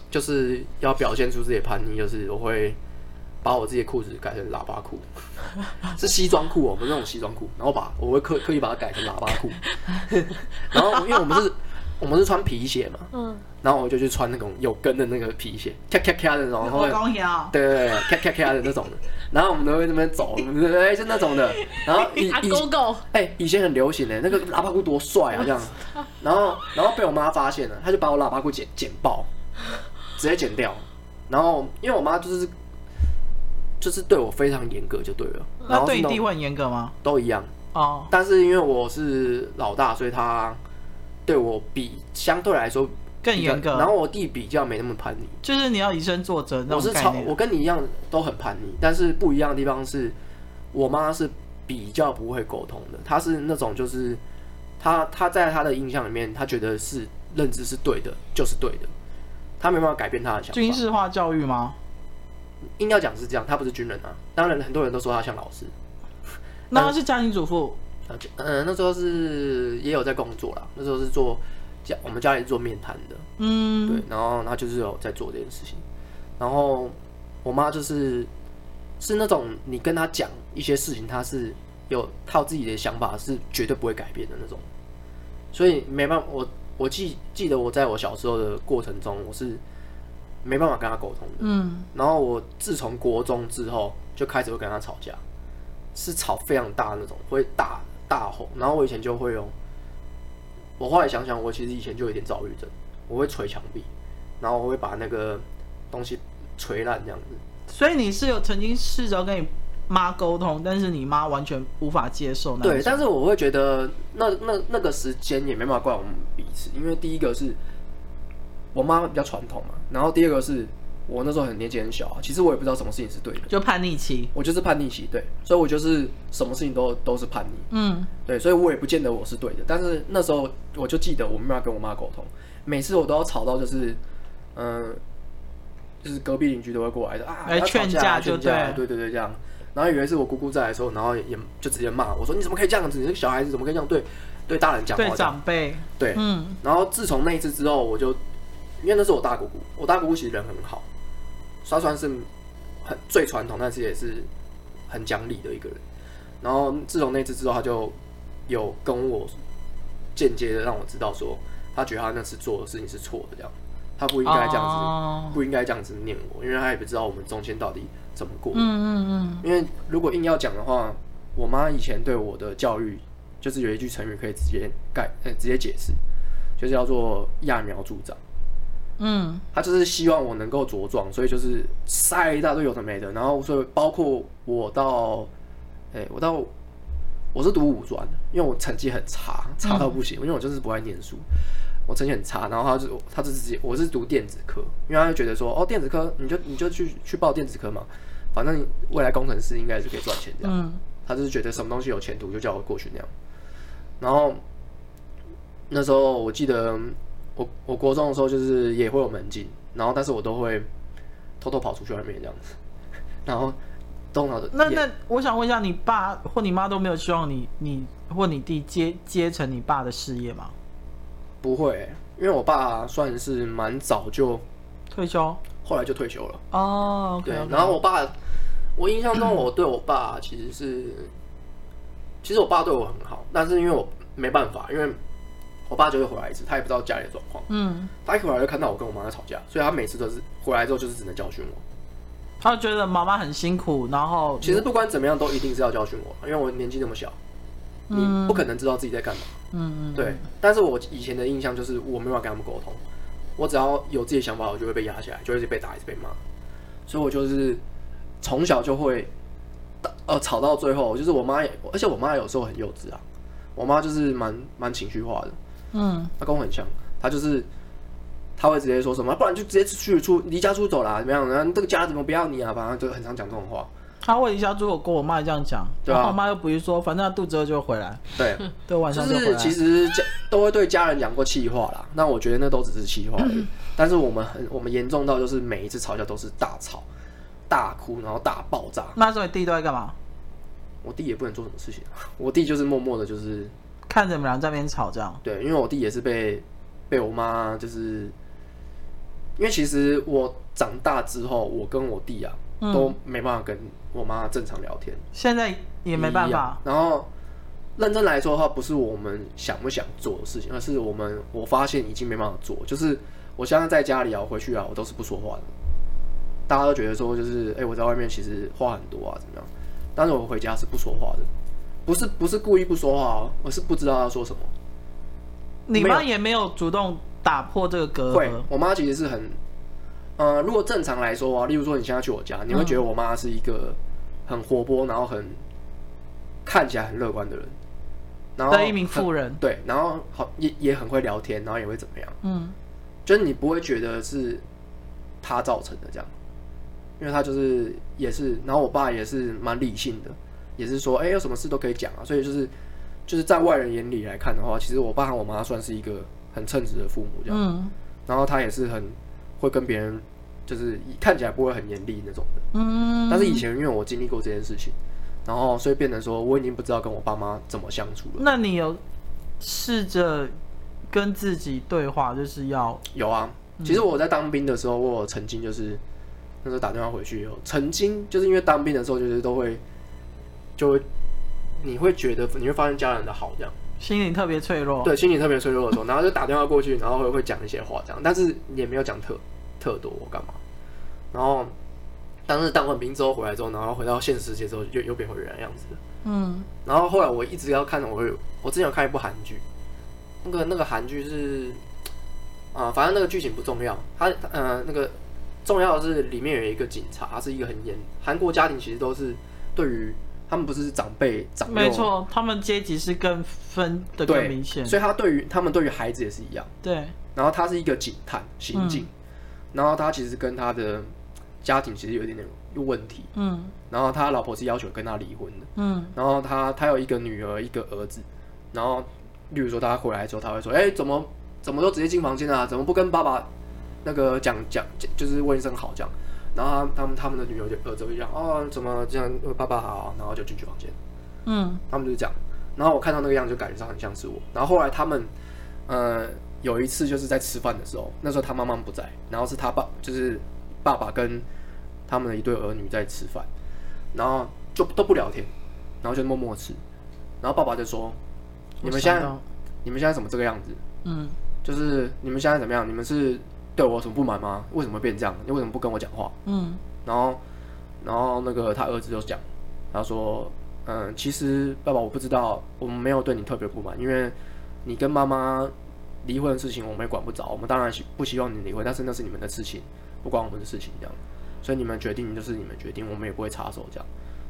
就是要表现出自己的叛逆，就是我会把我自己的裤子改成喇叭裤，是西装裤哦，我们那种西装裤，然后把我会刻刻意把它改成喇叭裤，然后因为我们是我们是穿皮鞋嘛，嗯，然后我就去穿那种有跟的那个皮鞋，咔咔咔的那种，然后对对对，咔咔咔的那种的，然后我们都会那边走，对对对，就那种的，然后以 以哎以前很流行的，那个喇叭裤多帅啊这样，然后然后被我妈发现了，她就把我喇叭裤剪剪爆，直接剪掉，然后因为我妈就是。就是对我非常严格就对了，那对你弟会很严格吗？都一样哦，但是因为我是老大，所以他对我比相对来说更严格。然后我弟比较没那么叛逆，就是你要以身作则。我是超，我跟你一样都很叛逆，但是不一样的地方是，我妈是比较不会沟通的，她是那种就是她她在她的印象里面，她觉得是认知是对的，就是对的，她没办法改变她的想法。军事化教育吗？硬要讲是这样，他不是军人啊。当然，很多人都说他像老师。那他是家庭主妇。嗯，那时候是也有在工作啦。那时候是做家，我们家里是做面摊的。嗯，对。然后他就是有在做这件事情。然后我妈就是是那种你跟他讲一些事情，他是有套自己的想法，是绝对不会改变的那种。所以没办法，我我记记得我在我小时候的过程中，我是。没办法跟他沟通的，嗯，然后我自从国中之后就开始会跟他吵架，是吵非常大那种，会大大吼。然后我以前就会用，我后来想想，我其实以前就有点躁郁症，我会捶墙壁，然后我会把那个东西捶烂这样子。所以你是有曾经试着跟你妈沟通，但是你妈完全无法接受那。对，但是我会觉得那那那个时间也没办法怪我们彼此，因为第一个是。我妈比较传统嘛，然后第二个是我那时候很年纪很小啊，其实我也不知道什么事情是对的，就叛逆期，我就是叛逆期，对，所以我就是什么事情都都是叛逆，嗯，对，所以我也不见得我是对的，但是那时候我就记得我没办法跟我妈沟通，每次我都要吵到就是，嗯、呃，就是隔壁邻居都会过来的啊，来劝架就对，对对对这样，然后有一次我姑姑在的时候，然后也就直接骂我说，你怎么可以这样子，你这个小孩子怎么可以这样？对对大人讲话，对长辈，对，嗯，然后自从那一次之后，我就。因为那是我大姑姑，我大姑姑其实人很好，她算是很最传统，但是也是很讲理的一个人。然后自从那次之后，她就有跟我间接的让我知道说，她觉得她那次做的事情是错的，这样，她不应该这样子，oh. 不应该这样子念我，因为她也不知道我们中间到底怎么过。嗯嗯嗯。因为如果硬要讲的话，我妈以前对我的教育，就是有一句成语可以直接概，呃，直接解释，就是叫做揠苗助长。嗯，他就是希望我能够茁壮，所以就是塞一大堆有的没的，然后所以包括我到，哎、欸，我到我是读五专的，因为我成绩很差，差到不行，因为我就是不爱念书，我成绩很差，然后他就他就直接我是读电子科，因为他就觉得说，哦，电子科你就你就去去报电子科嘛，反正未来工程师应该是可以赚钱这样，嗯，他就是觉得什么东西有前途就叫我过去那样，然后那时候我记得。我我国中的时候就是也会有门禁，然后但是我都会偷偷跑出去外面这样子，然后动脑的。那那我想问一下，你爸或你妈都没有希望你你或你弟接接成你爸的事业吗？不会，因为我爸算是蛮早就退休，后来就退休了。哦 okay. 对。然后我爸，我印象中我对我爸其实是，其实我爸对我很好，但是因为我没办法，因为。我爸就会回来一次，他也不知道家里的状况。嗯，他一回来就看到我跟我妈在吵架，所以他每次都是回来之后就是只能教训我。他觉得妈妈很辛苦，然后其实不管怎么样都一定是要教训我，因为我年纪那么小，你不可能知道自己在干嘛。嗯嗯，对。但是我以前的印象就是我没办法跟他们沟通，我只要有自己的想法，我就会被压下来，就会被打，一直被骂。所以我就是从小就会，呃，吵到最后，就是我妈也，而且我妈有时候很幼稚啊，我妈就是蛮蛮情绪化的。嗯，他跟我很像，他就是他会直接说什么，不然就直接去出离家出走啦，怎么样？然后这个家怎么不要你啊？反正就很常讲这种话。他会离家出走，跟，我妈也这样讲，对啊，然后我妈又不是说，反正他肚子饿就回来，对，对，晚上就，就是其实家都会对家人讲过气话啦。那我觉得那都只是气话而已，但是我们很我们严重到就是每一次吵架都是大吵大哭，然后大爆炸。那时候你弟都在干嘛？我弟也不能做什么事情，我弟就是默默的，就是看着你们俩在那边吵这样。对，因为我弟也是被被我妈就是，因为其实我长大之后，我跟我弟啊、嗯、都没办法跟我妈正常聊天，现在也没办法。然后认真来说的话，不是我们想不想做的事情，而是我们我发现已经没办法做。就是我现在在家里啊，我回去啊，我都是不说话的。大家都觉得说，就是哎、欸，我在外面其实话很多啊，怎么样？但是我回家是不说话的，不是不是故意不说话哦，我是不知道要说什么。你妈也没有主动打破这个隔阂。会，我妈其实是很，呃，如果正常来说啊，例如说你现在去我家，你会觉得我妈是一个很活泼，然后很看起来很乐观的人，然后的一名妇人。对，然后好也也很会聊天，然后也会怎么样？嗯，就是你不会觉得是她造成的这样。因为她就是也是，然后我爸也是蛮理性的，也是说，哎，有什么事都可以讲啊。所以就是就是在外人眼里来看的话，其实我爸和我妈算是一个很称职的父母这样。嗯。然后他也是很会跟别人，就是看起来不会很严厉那种的。嗯。但是以前因为我经历过这件事情，然后所以变成说我已经不知道跟我爸妈怎么相处了。那你有试着跟自己对话，就是要有啊。其实我在当兵的时候，我有曾经就是。那时候打电话回去以后，曾经就是因为当兵的时候，就是都会，就会，你会觉得你会发现家人的好，这样心里特别脆弱。对，心里特别脆弱的时候，然后就打电话过去，然后会会讲一些话，这样，但是也没有讲特特多，我干嘛？然后，当时当完兵之后回来之后，然后回到现实世界之后，又又变回原来样子。嗯。然后后来我一直要看，我有我之前有看一部韩剧，那个那个韩剧是，啊、呃，反正那个剧情不重要，他呃那个。重要的是里面有一个警察，他是一个很严。韩国家庭其实都是对于他们不是长辈长幼，没错，他们阶级是更分的更明显。所以他对于他们对于孩子也是一样。对。然后他是一个警探，刑警。嗯、然后他其实跟他的家庭其实有一点点有问题。嗯。然后他老婆是要求跟他离婚的。嗯。然后他他有一个女儿，一个儿子。然后，例如说他回来之后，他会说：“哎、欸，怎么怎么都直接进房间啊？怎么不跟爸爸？”那个讲讲就是问一声好这样，然后他们他们的女儿就儿子会讲哦，怎么这样，爸爸好，然后就进去房间。嗯，他们就是这样，然后我看到那个样子就感觉上很像是我。然后后来他们呃有一次就是在吃饭的时候，那时候他妈妈不在，然后是他爸就是爸爸跟他们的一对儿女在吃饭，然后就都不聊天，然后就默默吃，然后爸爸就说：“你们现在你们现在怎么这个样子？嗯，就是你们现在怎么样？你们是？”对我有什么不满吗？为什么会变这样？你为什么不跟我讲话？嗯，然后，然后那个他儿子就讲，他说：“嗯，其实爸爸我不知道，我们没有对你特别不满，因为你跟妈妈离婚的事情我们也管不着，我们当然不希望你离婚，但是那是你们的事情，不关我们的事情，这样，所以你们决定就是你们决定，我们也不会插手这样。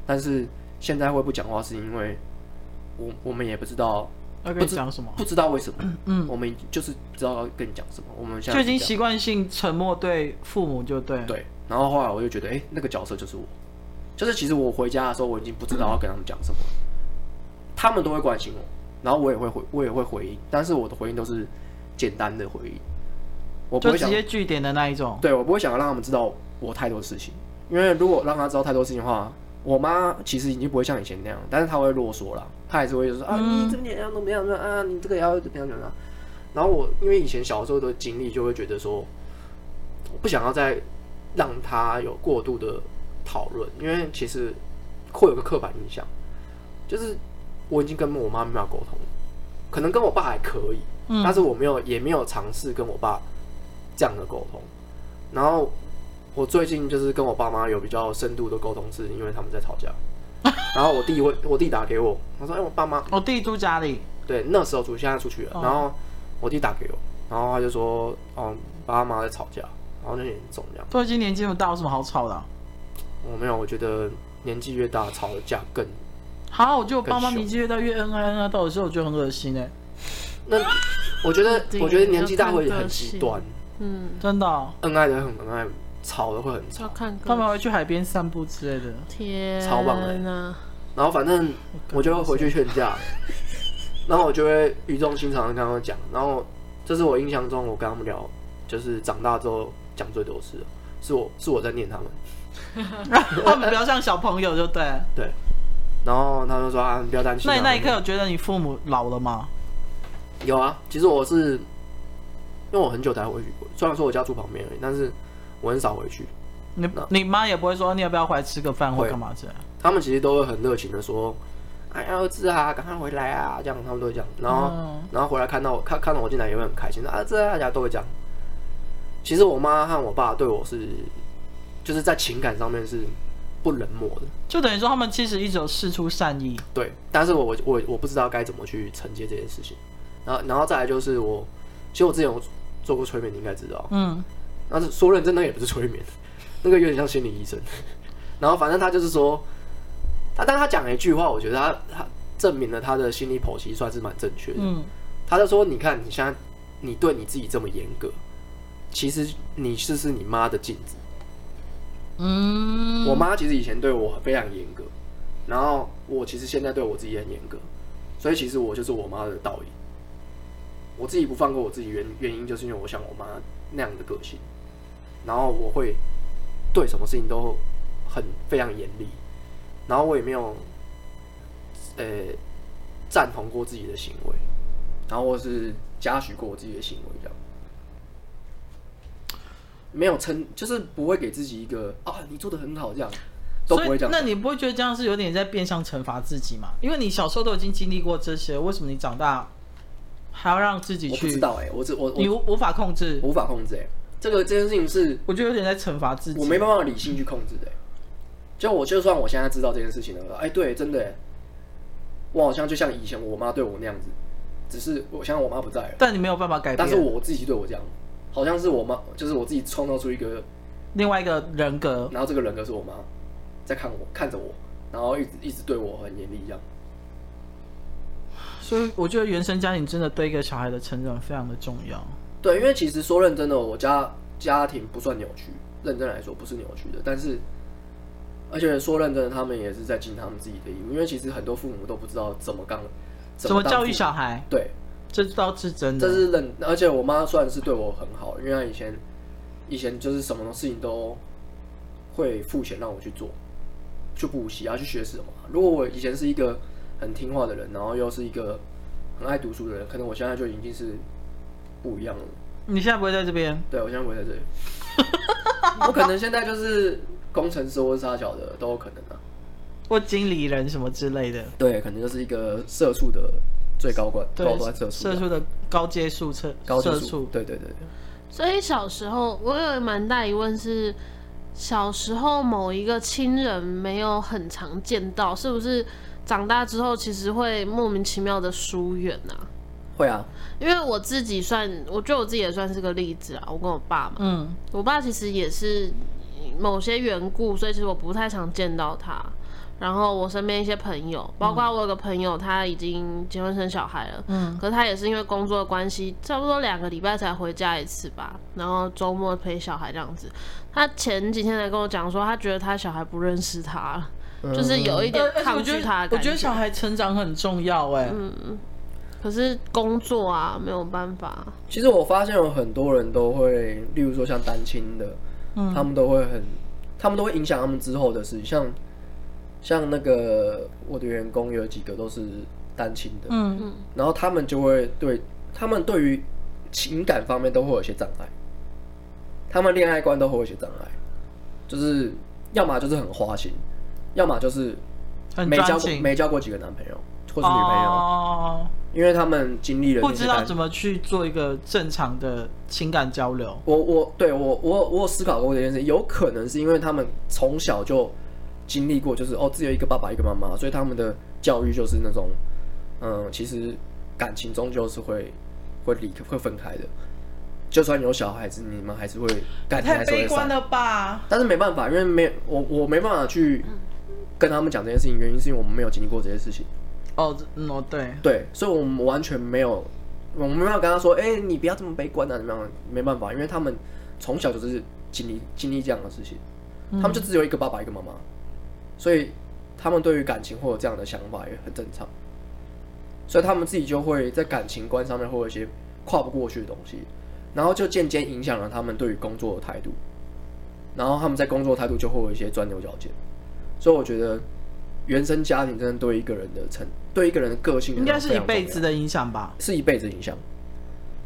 但是现在会不讲话，是因为我我们也不知道。”要跟你讲什么？不知道为什么。嗯，嗯，我们就是不知道要跟你讲什么。我们现在就已经习惯性沉默，对父母就对。对，然后后来我就觉得，哎、欸，那个角色就是我。就是其实我回家的时候，我已经不知道要跟他们讲什么。他们都会关心我，然后我也会回，我也会回应，但是我的回应都是简单的回应。我不会想就直接句点的那一种。对，我不会想要让他们知道我太多事情，因为如果让他知道太多事情的话。我妈其实已经不会像以前那样，但是她会啰嗦了，她还是会说啊，你怎么怎样怎么样啊，你这个也要怎么样怎么样。然后我因为以前小时候的经历，就会觉得说，我不想要再让她有过度的讨论，因为其实会有个刻板印象，就是我已经跟我妈没办法沟通，可能跟我爸还可以，但是我没有也没有尝试跟我爸这样的沟通，然后。我最近就是跟我爸妈有比较深度的沟通，是因为他们在吵架。然后我弟会，我弟打给我，他说：“哎，我爸妈……我弟住家里。”对，那时候住，现在出去了。然后我弟打给我，然后他就说：“哦，爸妈在吵架，然后就严重这样。”都已经年纪那么大，有什么好吵的？我没有，我觉得年纪越大，吵的架更……好，我觉得我爸妈年纪越大越恩爱恩爱，到有时候我觉得很恶心哎。那我觉得，我觉得年纪大会很极端。嗯，真的，恩爱的很恩爱。吵的会很吵。他们会去海边散步之类的，天哪，超棒的。然后反正我就会回去劝架，然后我就会语重心长的跟他们讲，然后这是我印象中我跟他们聊，就是长大之后讲最多次，是我是我在念他们，他们比较像小朋友就对 对。然后他们说啊，不要担心。那你那一刻有觉得你父母老了吗？有啊，其实我是因为我很久才回去过，虽然说我家住旁边而已，但是我很少回去。你你妈也不会说你要不要回来吃个饭或干嘛这样？他们其实都会很热情的说：“哎，儿子啊，赶快回来啊！”这样他们都会讲。然后、嗯、然后回来看到我看看到我进来也会很开心。儿子啊，大家都会讲。其实我妈和我爸对我是就是在情感上面是不冷漠的，就等于说他们其实一直有释出善意。对，但是我我我我不知道该怎么去承接这件事情。然后然后再来就是我，其实我之前有做过催眠，你应该知道。嗯。但是说认真那也不是催眠。那个有点像心理医生，然后反正他就是说，他当他讲了一句话，我觉得他他证明了他的心理剖析算是蛮正确的。嗯，他就说：“你看你现在你对你自己这么严格，其实你是是你妈的镜子。”嗯，我妈其实以前对我非常严格，然后我其实现在对我自己很严格，所以其实我就是我妈的倒影。我自己不放过我自己原原因，就是因为我像我妈那样的个性，然后我会。对什么事情都很非常严厉，然后我也没有呃赞同过自己的行为，然后我是嘉许过我自己的行为，这样没有称，就是不会给自己一个啊你做的很好这样，都不会这样。那你不会觉得这样是有点在变相惩罚自己吗？因为你小时候都已经经历过这些，为什么你长大还要让自己去？我不知道哎、欸，我我你无无法控制，无法控制哎、欸。这个这件事情是，我觉得有点在惩罚自己，我没办法理性去控制的。就我就算我现在知道这件事情了，哎，对，真的，我好像就像以前我妈对我那样子，只是我现在我妈不在了，但你没有办法改变。但是我自己对我这样，好像是我妈，就是我自己创造出一个另外一个人格，然后这个人格是我妈在看我，看着我，然后一直一直对我很严厉一样。所以我觉得原生家庭真的对一个小孩的成长非常的重要。对，因为其实说认真的，我家家庭不算扭曲，认真来说不是扭曲的。但是，而且说认真的，他们也是在尽他们自己的义务。因为其实很多父母都不知道怎么刚怎么教育小孩。对，这倒是真的。这是认，而且我妈算是对我很好，因为她以前以前就是什么事情都会付钱让我去做，去补习啊，去学什么。如果我以前是一个很听话的人，然后又是一个很爱读书的人，可能我现在就已经是。不一样了。你现在不会在这边？对，我现在不会在这里。我可能现在就是工程师或者啥小的都有可能啊，或经理人什么之类的。对，可能就是一个社畜的最高管，高端社畜，社畜的高阶数社，高社畜。对对对。所以小时候我有蛮大疑问是，小时候某一个亲人没有很常见到，是不是长大之后其实会莫名其妙的疏远呢？会啊，因为我自己算，我觉得我自己也算是个例子啊。我跟我爸嘛，嗯，我爸其实也是某些缘故，所以其实我不太常见到他。然后我身边一些朋友，包括我有个朋友，他已经结婚生小孩了，嗯，可是他也是因为工作的关系，差不多两个礼拜才回家一次吧。然后周末陪小孩这样子。他前几天才跟我讲说，他觉得他小孩不认识他，嗯，就是有一点抗拒他的感觉。我觉得小孩成长很重要，哎，嗯。可是工作啊，没有办法。其实我发现有很多人都会，例如说像单亲的，嗯，他们都会很，他们都会影响他们之后的事。像像那个我的员工有几个都是单亲的，嗯嗯，然后他们就会对他们对于情感方面都会有一些障碍，他们恋爱观都会有一些障碍，就是要么就是很花心，要么就是没交过没交过几个男朋友或是女朋友。哦因为他们经历了不知道怎么去做一个正常的情感交流。我我对我我我有思考过这件事，有可能是因为他们从小就经历过，就是哦，只有一个爸爸一个妈妈，所以他们的教育就是那种，嗯，其实感情终究是会会离会分开的。就算有小孩子，你们还是会感情还是会。太悲观了吧？但是没办法，因为没我我没办法去跟他们讲这件事情，原因是因为我们没有经历过这些事情。哦，嗯，哦，对，对，所以，我们完全没有，我们没办法跟他说，哎、欸，你不要这么悲观啊，怎么样？没办法，因为他们从小就是经历经历这样的事情，他们就只有一个爸爸一个妈妈，所以他们对于感情会有这样的想法也很正常，所以他们自己就会在感情观上面会有一些跨不过去的东西，然后就渐渐影响了他们对于工作的态度，然后他们在工作态度就会有一些钻牛角尖，所以我觉得原生家庭真的对一个人的成对一个人的个性应该是一辈子的影响吧，是一辈子影响。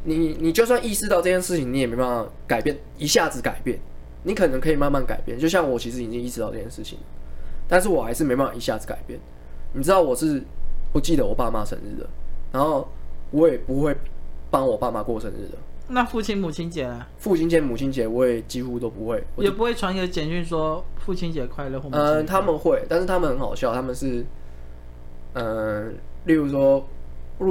你你就算意识到这件事情，你也没办法改变，一下子改变。你可能可以慢慢改变，就像我其实已经意识到这件事情，但是我还是没办法一下子改变。你知道我是不记得我爸妈生日的，然后我也不会帮我爸妈过生日的。那父亲母亲节呢？父亲节、母亲节我也几乎都不会，也不会传一个简讯说父亲节快乐或母亲节快乐。嗯，他们会，但是他们很好笑，他们是，嗯，例如说。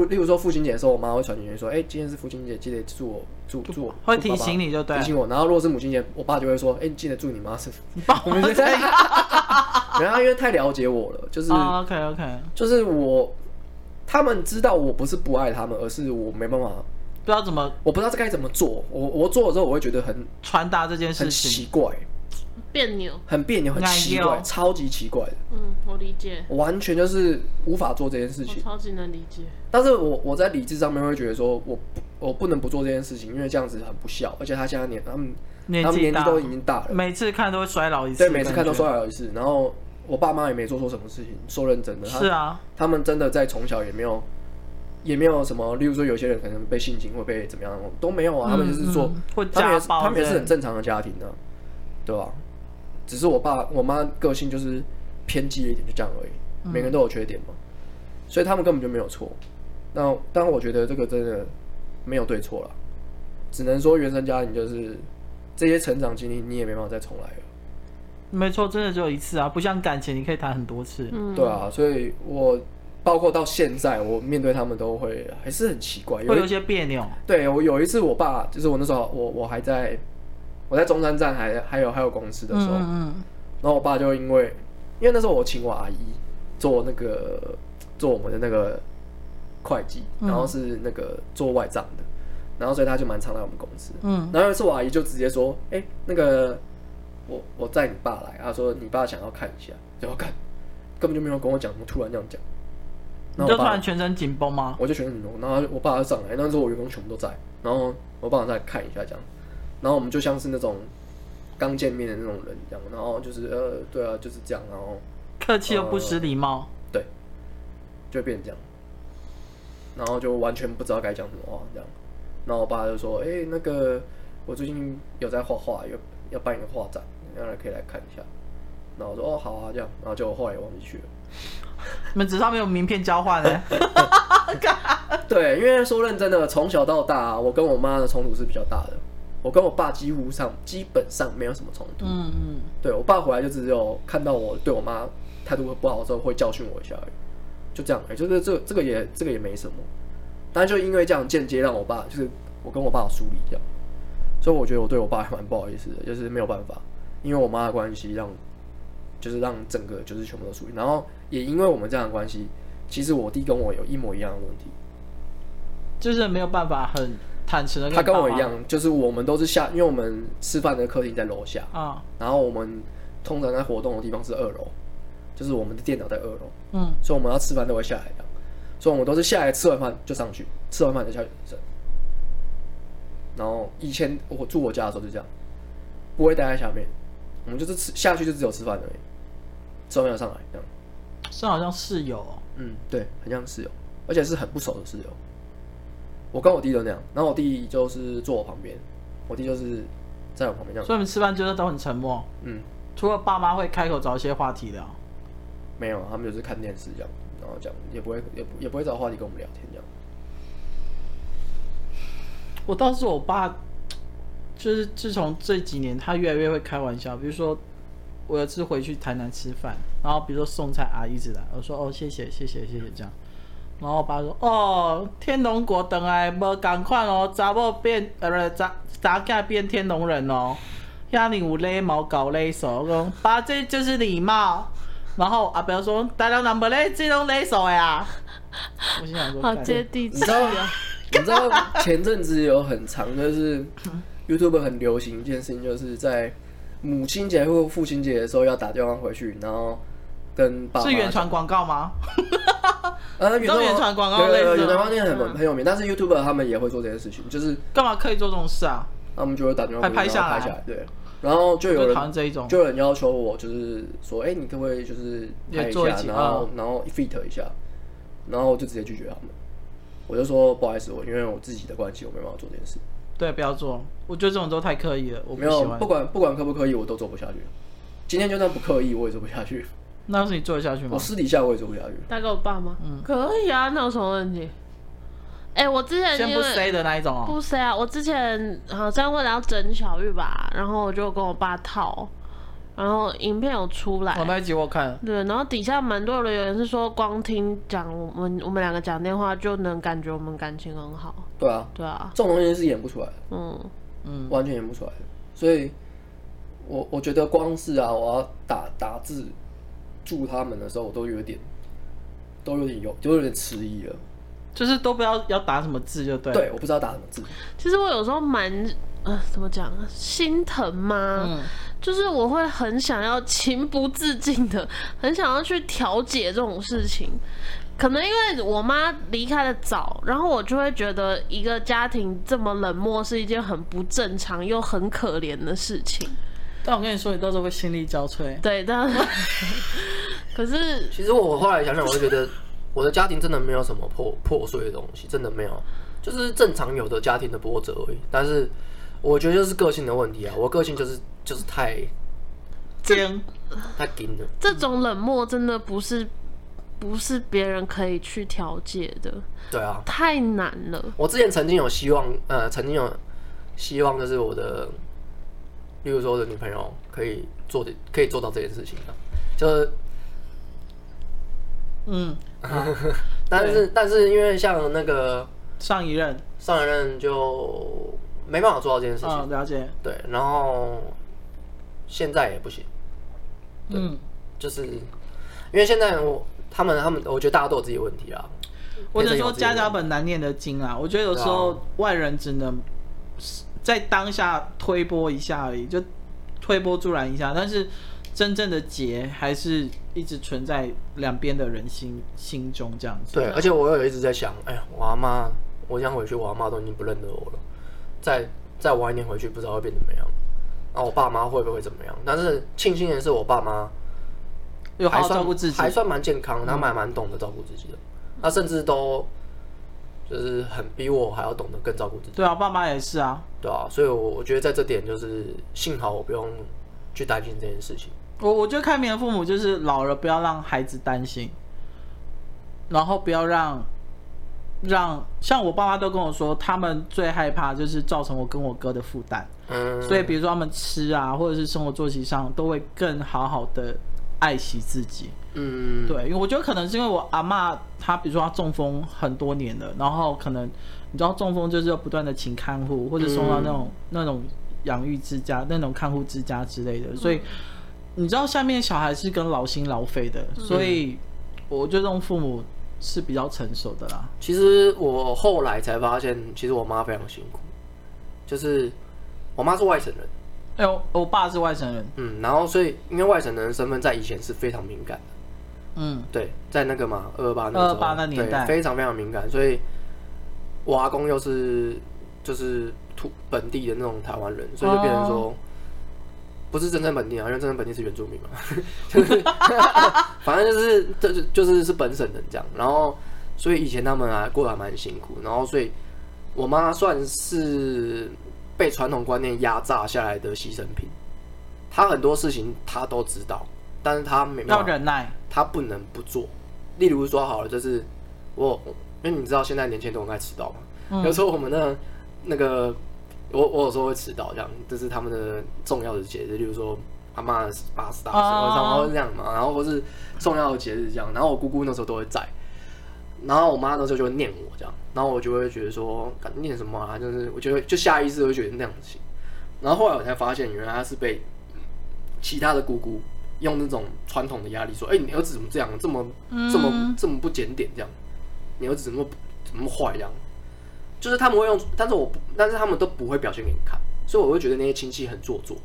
例如说父亲节的时候，我妈会传讯息说：“哎、欸，今天是父亲节，记得祝我祝祝我。”会提醒你就对，提醒我。然后如果是母亲节，我爸就会说：“哎、欸，记得祝你妈生日。”你爸我们这样，然后因为太了解我了，就是、oh, OK OK，就是我他们知道我不是不爱他们，而是我没办法，不知道怎么，我不知道该怎么做。我我做了之后，我会觉得很传达这件事情很奇怪。别扭，很别扭，很奇怪，超级奇怪的。嗯，我理解。完全就是无法做这件事情，超级能理解。但是我我在理智上面会觉得说，我不我不能不做这件事情，因为这样子很不孝。而且他现在年他们他们年纪都已经大了，每次看都会衰老一次。对，每次看都衰老一次。然后我爸妈也没做错什么事情，说认真的。是啊，他们真的在从小也没有也没有什么，例如说有些人可能被性侵会被怎么样，都没有啊。他们就是说，他们也是他们也是很正常的家庭的，对吧？只是我爸我妈个性就是偏激一点，就这样而已。每个人都有缺点嘛，所以他们根本就没有错。那当然，我觉得这个真的没有对错了，只能说原生家庭就是这些成长经历，你也没办法再重来了。没错，真的只有一次啊，不像感情，你可以谈很多次。嗯，对啊，所以我包括到现在，我面对他们都会还是很奇怪，会有一些别扭。对，我有一次，我爸就是我那时候，我我还在。我在中山站还还有还有公司的时候，嗯嗯，然后我爸就因为因为那时候我请我阿姨做那个做我们的那个会计，然后是那个做外账的，然后所以他就蛮常来我们公司，嗯，然后有一次我阿姨就直接说，哎，那个我我载你爸来，他说你爸想要看一下，就要看，根本就没有跟我讲，怎么突然这样讲，然后就突然全身紧绷吗？我就全身紧绷，然后我爸就上来，那时候我员工全部都在，然后我爸再看一下这样。然后我们就像是那种刚见面的那种人一样，然后就是呃，对啊，就是这样，然后客气又不失礼貌，呃，对，就会变成这样，然后就完全不知道该讲什么话这样。然后我爸就说：“哎，那个我最近有在画画，有要办一个画展，让人可以来看一下。”然后我说：“哦，好啊，这样。”然后就后来也忘记去了。你们纸上没有名片交换呢？对，因为说认真的，从小到大，我跟我妈的冲突是比较大的。我跟我爸几乎上基本上没有什么冲突。嗯嗯，对我爸回来就只有看到我对我妈态度不好的时候会教训我一下而已，就这样。哎，就是这这个也这个也没什么，但就因为这样间接让我爸就是我跟我爸有疏离掉，所以我觉得我对我爸还蛮不好意思的，就是没有办法，因为我妈的关系让就是让整个就是全部都疏离，然后也因为我们这样的关系，其实我弟跟我有一模一样的问题，就是没有办法很。坦诚的，他跟我一样，就是我们都是下，因为我们吃饭的客厅在楼下啊，然后我们通常在活动的地方是二楼，就是我们的电脑在二楼，嗯，所以我们要吃饭都会下来的，所以我们都是下来吃完饭就上去，吃完饭就下去。然后以前我住我家的时候就这样，不会待在下面，我们就是吃下去就只有吃饭而已，吃完饭上来这样，这好像室友哦，嗯，对，很像室友，而且是很不熟的室友。我跟我弟都那样，然后我弟就是坐我旁边，我弟就是在我旁边这样。所以你们吃饭就是都很沉默。嗯，除了爸妈会开口找一些话题聊，没有，他们就是看电视这样，然后讲也不会也不也不会找话题跟我们聊天这样。我倒是我爸，就是自从这几年他越来越会开玩笑，比如说我有次回去台南吃饭，然后比如说送菜阿姨一直来，我说哦谢谢谢谢谢谢这样。然后我爸说：“哦，天龙国等来无同款哦，查某变呃不是查查囝变天龙人哦，遐尼有礼貌搞礼数，我说爸这就是礼貌。然后阿伯说：大人人无咧这种礼数呀。我心想说：好接地气啊！你知道，你知道前阵子有很长，就是 YouTube 很流行一件事情，就是在母亲节或父亲节的时候要打电话回去，然后跟爸妈。是原传广告吗？呃，原传广告类的，原传广告店很很有名，但是 YouTuber 他们也会做这件事情，就是干嘛可以做这种事啊？他们就会打电话拍下来，拍下来，对。然后就有人就有人要求我，就是说，哎，你可不可以就是拍一下，然后然后 fit 一下，然后我就直接拒绝他们。我就说不好意思，我因为我自己的关系，我没办法做这件事。对，不要做。我觉得这种都太刻意了，我没有不管不管刻不刻意，我都做不下去。今天就算不刻意，我也做不下去。那要是你做得下去吗？我私底下我也做不下去。打给我爸吗？嗯，可以啊，那有什么问题？哎、欸，我之前先不 say 的那一种哦，不 say 啊。我之前好像为了要整小玉吧，然后我就跟我爸套，然后影片有出来。我那一集我看。对，然后底下蛮多的留言是说，光听讲我们我们两个讲电话就能感觉我们感情很好。对啊，对啊，这种东西是演不出来的，嗯嗯，完全演不出来的。所以我我觉得光是啊，我要打打字祝他们的时候，我都有点都有点有都有点迟疑了。就是都不知道要打什么字就对。对，我不知道打什么字。其实我有时候蛮呃，怎么讲啊，心疼吗？嗯。就是我会很想要情不自禁的，很想要去调解这种事情。可能因为我妈离开的早，然后我就会觉得一个家庭这么冷漠是一件很不正常又很可怜的事情。但我跟你说，你到时候会心力交瘁。对，但 可是其实我后来想想，我就觉得。我的家庭真的没有什么破破碎的东西，真的没有，就是正常有的家庭的波折而已。但是我觉得就是个性的问题啊，我个性就是就是太尖，太紧了。这种冷漠真的不是不是别人可以去调解的。对啊，太难了。我之前曾经有希望，呃，曾经有希望，就是我的，例如说我的女朋友可以做的，可以做到这件事情啊，就是。嗯，但是但是因为像那个上一任上一任就没办法做到这件事情，哦、了解。对，然后现在也不行。嗯，就是因为现在我他们他们，我觉得大家都有自己的问题啊。我只能说家家本难念的经啊，我觉得有时候外人只能在当下推波一下而已，就推波助澜一下，但是。真正的结还是一直存在两边的人心心中这样子。对，而且我有一直在想，哎呀，我阿妈，我想回去，我阿妈都已经不认得我了。再再晚一年回去，不知道会变怎么样。那我爸妈会不会怎么样？但是庆幸的是，我爸妈有还算照顾自己，还算蛮健康，他们还蛮懂得照顾自己的。他甚至都就是很比我还要懂得更照顾自己。对啊，爸妈也是啊。对啊，所以，我我觉得在这点就是幸好我不用去担心这件事情。我我觉得开明的父母就是老了不要让孩子担心，然后不要让让像我爸妈都跟我说，他们最害怕就是造成我跟我哥的负担。嗯，所以比如说他们吃啊，或者是生活作息上，都会更好好的爱惜自己。嗯，对，因为我觉得可能是因为我阿妈她比如说她中风很多年了，然后可能你知道中风就是要不断的请看护或者送到那种、嗯、那种养育之家、那种看护之家之类的，所以。你知道下面小孩是跟劳心劳肺的，嗯、所以我觉得这种父母是比较成熟的啦。其实我后来才发现，其实我妈非常辛苦，就是我妈是外省人，哎呦，我爸是外省人，嗯，然后所以因为外省人的身份在以前是非常敏感的，嗯，对，在那个嘛二二八那二二八那年代。非常非常敏感，所以我阿公又是就是土本地的那种台湾人，所以就变成说。哦。不是真正本地啊，因为真正本地是原住民嘛，就是 反正就是就是就是是本省人这样，然后所以以前他们啊过得还蛮辛苦，然后所以我妈算是被传统观念压榨下来的牺牲品，他很多事情他都知道，但是他没办法忍耐，他不能不做。例如说好了，就是我因为你知道现在年轻人都很爱迟到嘛，嗯、有时候我们的那个。我我有时候会迟到，这样这是他们的重要的节日，例如说阿妈八十大寿，然后是这样嘛，然后或是重要的节日这样，然后我姑姑那时候都会在，然后我妈那时候就会念我这样，然后我就会觉得说，念什么啊？就是我觉得就下意识会觉得那样子，然后后来我才发现，原来他是被其他的姑姑用那种传统的压力说，哎，你儿子怎么这样，这么这么这么不检点这样，你儿子怎么怎么坏这样。就是他们会用，但是我不，但是他们都不会表现给你看，所以我会觉得那些亲戚很做作。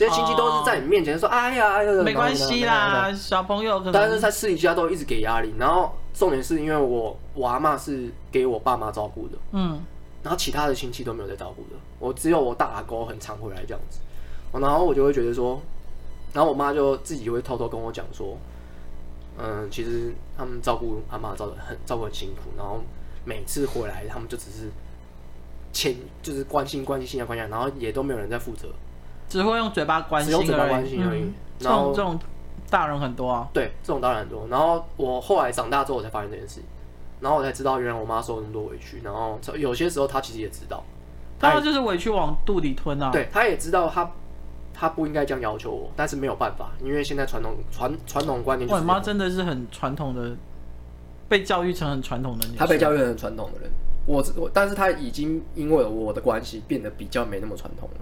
这些亲戚都是在你面前说：“哦、哎呀，没关系啦，小朋友。”但是在私底下都一直给压力。然后重点是因为我我阿妈是给我爸妈照顾的，嗯，然后其他的亲戚都没有在照顾的，我只有我大阿哥很常回来这样子。然后我就会觉得说，然后我妈就自己会偷偷跟我讲说：“嗯，其实他们照顾阿妈照的很照顾很辛苦，然后每次回来他们就只是牵就是关心关心啊关心，然后也都没有人在负责。”只会用嘴巴关心而已，嘴巴关心而已。嗯、然后这种大人很多啊。对，这种大人很多。然后我后来长大之后，我才发现这件事情，然后我才知道，原来我妈受了那么多委屈。然后有些时候，她其实也知道，她就是委屈往肚里吞啊。对，她也知道，她她不应该这样要求我，但是没有办法，因为现在传统传传统观念就是。我妈真的是很传统的，被教育成很传统的女。她被教育成很传统的人，我我，但是她已经因为我的关系变得比较没那么传统了。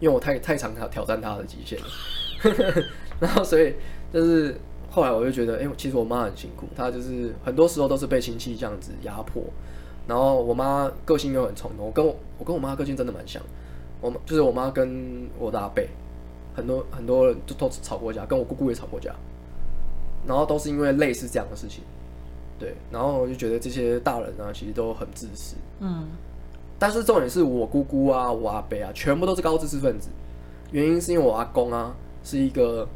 因为我太太常挑挑战他的极限了，然后所以就是后来我就觉得，哎、其实我妈很辛苦，她就是很多时候都是被亲戚这样子压迫，然后我妈个性又很冲动，我跟我我跟我妈个性真的蛮像，我就是我妈跟我的阿伯，很多很多人都都吵过架，跟我姑姑也吵过架，然后都是因为类似这样的事情，对，然后我就觉得这些大人呢、啊，其实都很自私，嗯。但是重点是我姑姑啊，我阿伯啊，全部都是高知识分子。原因是因为我阿公啊，是一个，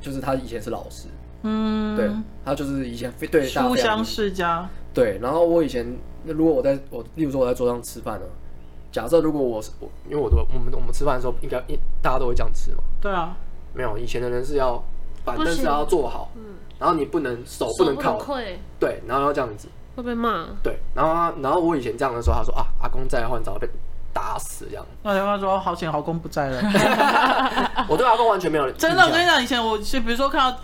就是他以前是老师，嗯，对，他就是以前非对大书香世家。对，然后我以前，那如果我在我，例如说我在桌上吃饭呢，假设如果我是我，因为我都我们我们吃饭的时候应该一大家都会这样吃嘛。对啊，没有以前的人是要板凳是要坐好，嗯，然后你不能手不能靠，对，然后要这样子。会被骂。对，然后他，然后我以前这样的时候，他说啊，阿公在的话，你早被打死这样。那他说好险，阿公不在了。我对阿公完全没有。真的，我跟你讲，以前我就比如说看到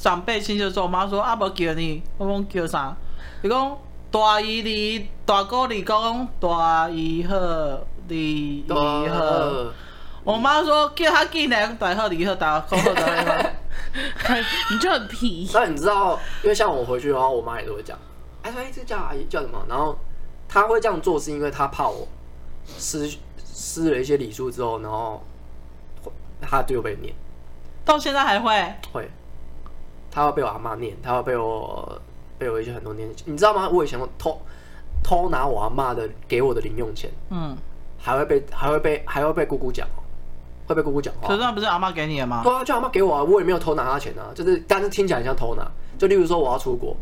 长辈亲戚的时候，我妈说阿伯叫你，我讲叫啥？你讲大姨你大哥你讲大姨好你好。我妈说叫他进来，大好你好大好大好。你就很皮。那你知道，因为像我回去的话，我妈也都会讲。哎，说哎，这叫阿姨叫什么？然后他会这样做，是因为他怕我失失了一些礼数之后，然后他就被念。到现在还会会，他会被我阿妈念，他会被我被我一些很多年。你知道吗？我以前偷偷拿我阿妈的给我的零用钱，嗯，还会被还会被还会被姑姑讲哦，会被姑姑讲话。可是那不是阿妈给你的吗？对啊，就阿妈给我啊，我也没有偷拿他钱啊，就是但是听起来很像偷拿。就例如说我要出国。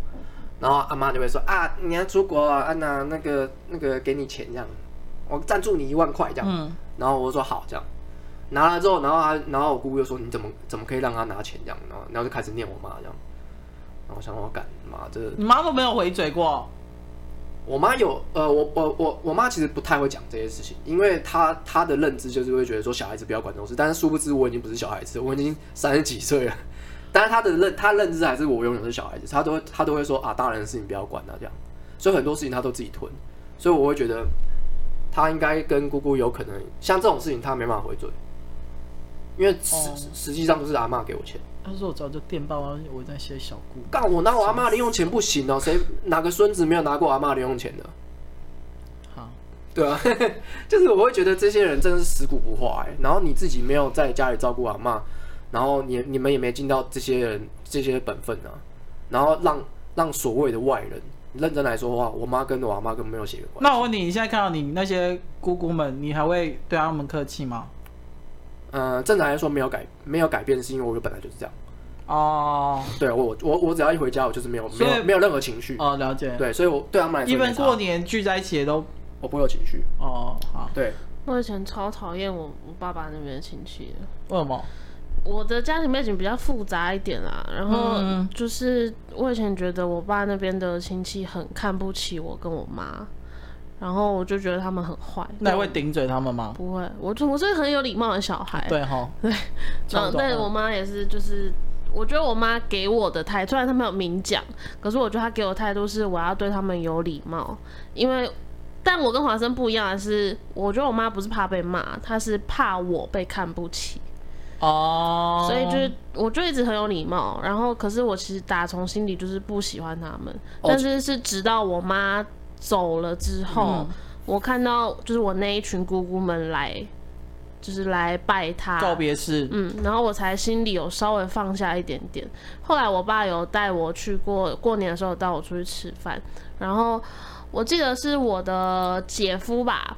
然后阿妈就会说啊，你要出国啊，安娜那个那个给你钱这样，我赞助你一万块这样。嗯。然后我就说好这样，拿了之后，然后他，然后我姑姑又说你怎么怎么可以让他拿钱这样，然后然后就开始念我妈这样。然后我想说我干妈这。你妈都没有回嘴过。我妈有呃，我我我我妈其实不太会讲这些事情，因为她她的认知就是会觉得说小孩子不要管这种事，但是殊不知我已经不是小孩子，我已经三十几岁了。但是他的认他认知还是我永远是小孩子，他都会他都会说啊，大人的事情不要管啊，这样，所以很多事情他都自己吞，所以我会觉得他应该跟姑姑有可能像这种事情他没办法回嘴，因为实、哦、实际上都是阿妈给我钱。他说我早就电报啊，我在写小姑。干我拿我阿妈零用钱不行哦，谁哪个孙子没有拿过阿妈零用钱的？好，对啊，就是我会觉得这些人真的是食古不化哎，然后你自己没有在家里照顾阿嬷。然后你你们也没尽到这些人这些本分啊，然后让让所谓的外人认真来说的话，我妈跟我阿妈根本没有血缘关系。那我问你，你现在看到你那些姑姑们，你还会对他们客气吗？呃，正常来说没有改没有改变，是因为我本来就是这样。哦，对我我我只要一回家，我就是没有没有没有任何情绪。哦，了解。对，所以我对他们来说，一般过年聚在一起都我不会有情绪。哦，好。对，我以前超讨厌我我爸爸那边的亲戚的。为什么？我的家庭背景比较复杂一点啦，然后就是我以前觉得我爸那边的亲戚很看不起我跟我妈，然后我就觉得他们很坏。那你会顶嘴他们吗？不会，我我是很有礼貌的小孩。对哈，对，然后对我妈也是，就是我觉得我妈给我的态度，虽然她没有明讲，可是我觉得她给我态度是我要对他们有礼貌，因为但我跟华生不一样的是，我觉得我妈不是怕被骂，她是怕我被看不起。哦，oh. 所以就是，我就一直很有礼貌，然后可是我其实打从心里就是不喜欢他们，oh. 但是是直到我妈走了之后，我看到就是我那一群姑姑们来，就是来拜他告别式，嗯，然后我才心里有稍微放下一点点。后来我爸有带我去过过年的时候带我出去吃饭，然后我记得是我的姐夫吧。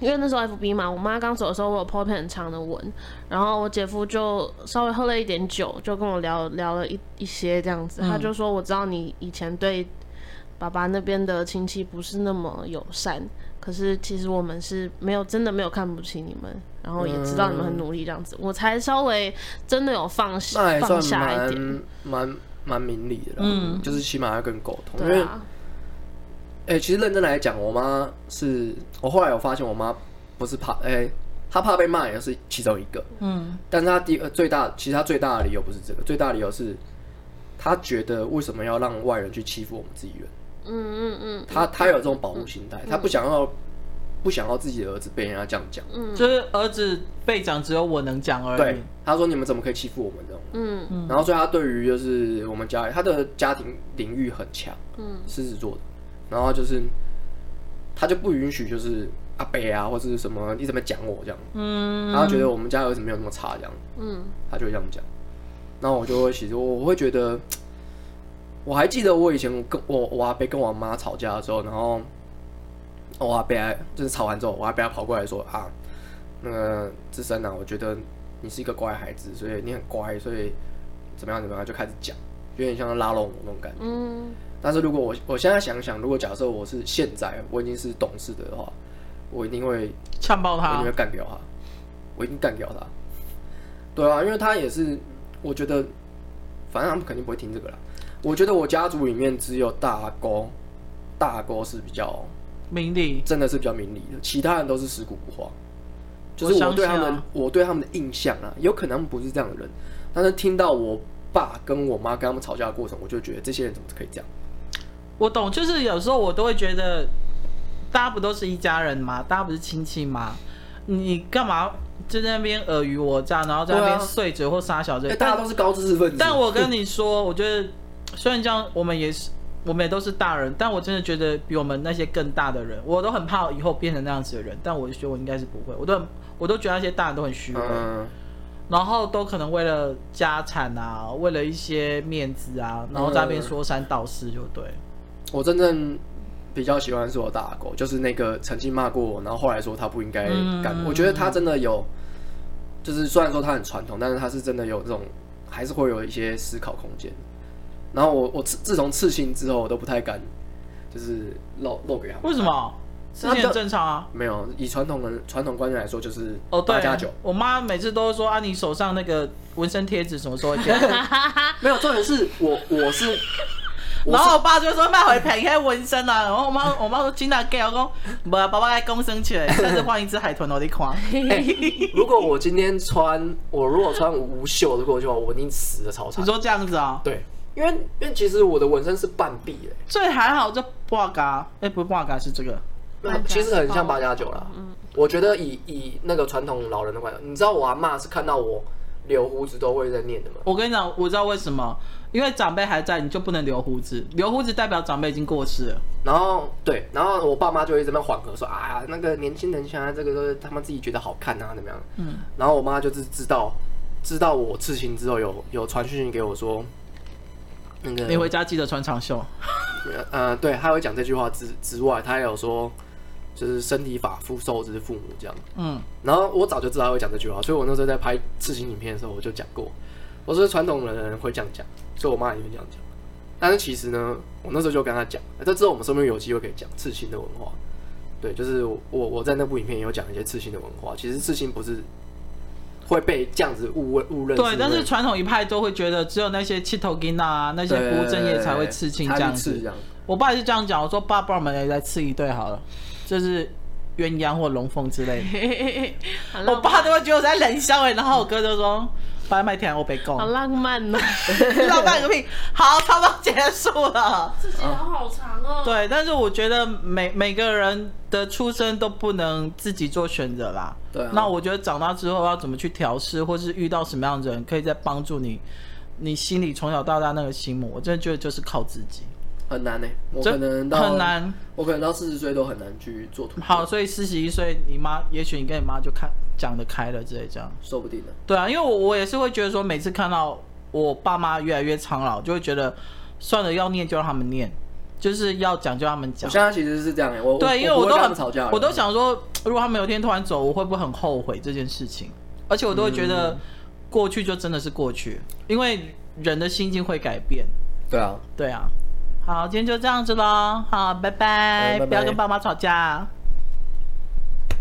因为那时候 FB 嘛，我妈刚走的时候，我有 po 一篇很长的文，然后我姐夫就稍微喝了一点酒，就跟我聊聊了一一些这样子，他就说，我知道你以前对爸爸那边的亲戚不是那么友善，可是其实我们是没有真的没有看不起你们，然后也知道你们很努力这样子，我才稍微真的有放下放下一点，蛮蛮明理的啦，嗯，就是起码要跟沟通，对啊。哎、欸，其实认真来讲，我妈是我后来有发现，我妈不是怕，哎、欸，她怕被骂也是其中一个，嗯，但是她第二最大，其实她最大的理由不是这个，最大的理由是，她觉得为什么要让外人去欺负我们自己人，嗯嗯嗯，她她有这种保护心态，她不想要不想要自己的儿子被人家这样讲，嗯，就是儿子被讲只有我能讲而已，对，他说你们怎么可以欺负我们这种，嗯嗯，然后所以他对于就是我们家他的家庭领域很强，嗯，狮子座的。然后就是，他就不允许就是阿北啊，或者是什么你怎么讲我这样，嗯，然后觉得我们家儿子没有那么差这样，嗯，他就会这样讲。然后我就会其实我我会觉得，我还记得我以前跟我我阿伯跟我妈吵架的时候，然后我阿伯就是吵完之后，我阿伯跑过来说啊，那个志深啊，我觉得你是一个乖孩子，所以你很乖，所以怎么样怎么样就开始讲，有点像拉拢我那种感觉，嗯。但是如果我我现在想想，如果假设我是现在我已经是懂事的话，我一定会呛爆他，我一定会干掉他，我一定干掉他。对啊，因为他也是，我觉得，反正他们肯定不会听这个啦。我觉得我家族里面只有大哥，大哥是比较明理，真的是比较明理的，其他人都是食古不化。就是我对他们，我，我对他们的印象啊，有可能他们不是这样的人，但是听到我爸跟我妈跟他们吵架的过程，我就觉得这些人怎么可以这样？我懂，就是有时候我都会觉得，大家不都是一家人吗？大家不是亲戚吗？你干嘛就在那边尔虞我诈，然后在那边碎嘴或撒小嘴？欸、大家都是高知识分子。但我跟你说，我觉得虽然这样，我们也是，我们也都是大人，但我真的觉得比我们那些更大的人，我都很怕以后变成那样子的人。但我觉得我应该是不会，我都很我都觉得那些大人都很虚伪，嗯、然后都可能为了家产啊，为了一些面子啊，然后在那边说三道四，就对。我真正比较喜欢是我大阿狗，就是那个曾经骂过我，然后后来说他不应该干。嗯、我觉得他真的有，就是虽然说他很传统，但是他是真的有这种，还是会有一些思考空间。然后我我自自从刺青之后，我都不太敢，就是露露给他。为什么？刺青很正常啊。没有，以传统的传统观念来说，就是哦，八加九。我妈每次都说啊，你手上那个纹身贴纸什么时候？没有，重点是我我是。然后我爸就说卖回平黑纹身啊，然后我妈我妈说金大给我讲，不，爸爸来公生起来，下次换一只海豚我你看。欸、如果我今天穿，我如果穿无袖的过去的话，我一定死的超惨。你说这样子啊？对，因为因为其实我的纹身是半臂诶，所以还好这八嘎，哎不是八嘎是这个，其实很像八加九啦。嗯，我觉得以以那个传统老人的观点，你知道我阿妈是看到我留胡子都会在念的吗？我跟你讲，我知道为什么。因为长辈还在，你就不能留胡子。留胡子代表长辈已经过世了。然后对，然后我爸妈就一直在那缓和说啊，那个年轻人现在这个都是他们自己觉得好看啊，怎么样？嗯。然后我妈就是知道，知道我刺青之后有有传讯息给我说，那个你回家记得穿长袖。呃，对，他会讲这句话之之外，他还有说，就是身体发肤受之父母这样。嗯。然后我早就知道他会讲这句话，所以我那时候在拍刺青影片的时候，我就讲过。我说传统的人会这样讲，所以我妈也会这样讲。但是其实呢，我那时候就跟她讲，这之后我们说不定有机会可以讲刺青的文化。对，就是我我在那部影片也有讲一些刺青的文化。其实刺青不是会被这样子误误认。对，但是传统一派都会觉得只有那些七头巾啊，那些不务正业才会刺青这样子。我爸也是这样讲，我说爸爸我们也来刺一对好了，就是鸳鸯或龙凤之类的。我爸都会觉得我在冷笑哎，然后我哥就说。白麦田我被告，好浪漫哦！浪漫个屁！好，差不多结束了。这集好长哦。对，但是我觉得每每个人的出生都不能自己做选择啦。对、啊。那我觉得长大之后要怎么去调试，或是遇到什么样的人，可以再帮助你，你心里从小到大那个心魔，我真的觉得就是靠自己。很难呢、欸，我可能到很难，我可能到四十岁都很难去做突破。好，所以四十一岁，你妈也许你跟你妈就看讲得开了之类这样，说不定的。对啊，因为我我也是会觉得说，每次看到我爸妈越来越苍老，就会觉得算了，要念就让他们念，就是要讲就让他们讲。我现在其实是这样哎、欸，我对，因为我都很吵架，我都想说，如果他们有一天突然走，我会不会很后悔这件事情？而且我都会觉得过去就真的是过去，嗯、因为人的心境会改变。对啊，对啊。好，今天就这样子喽。好，拜拜，拜拜，不要跟爸妈吵架。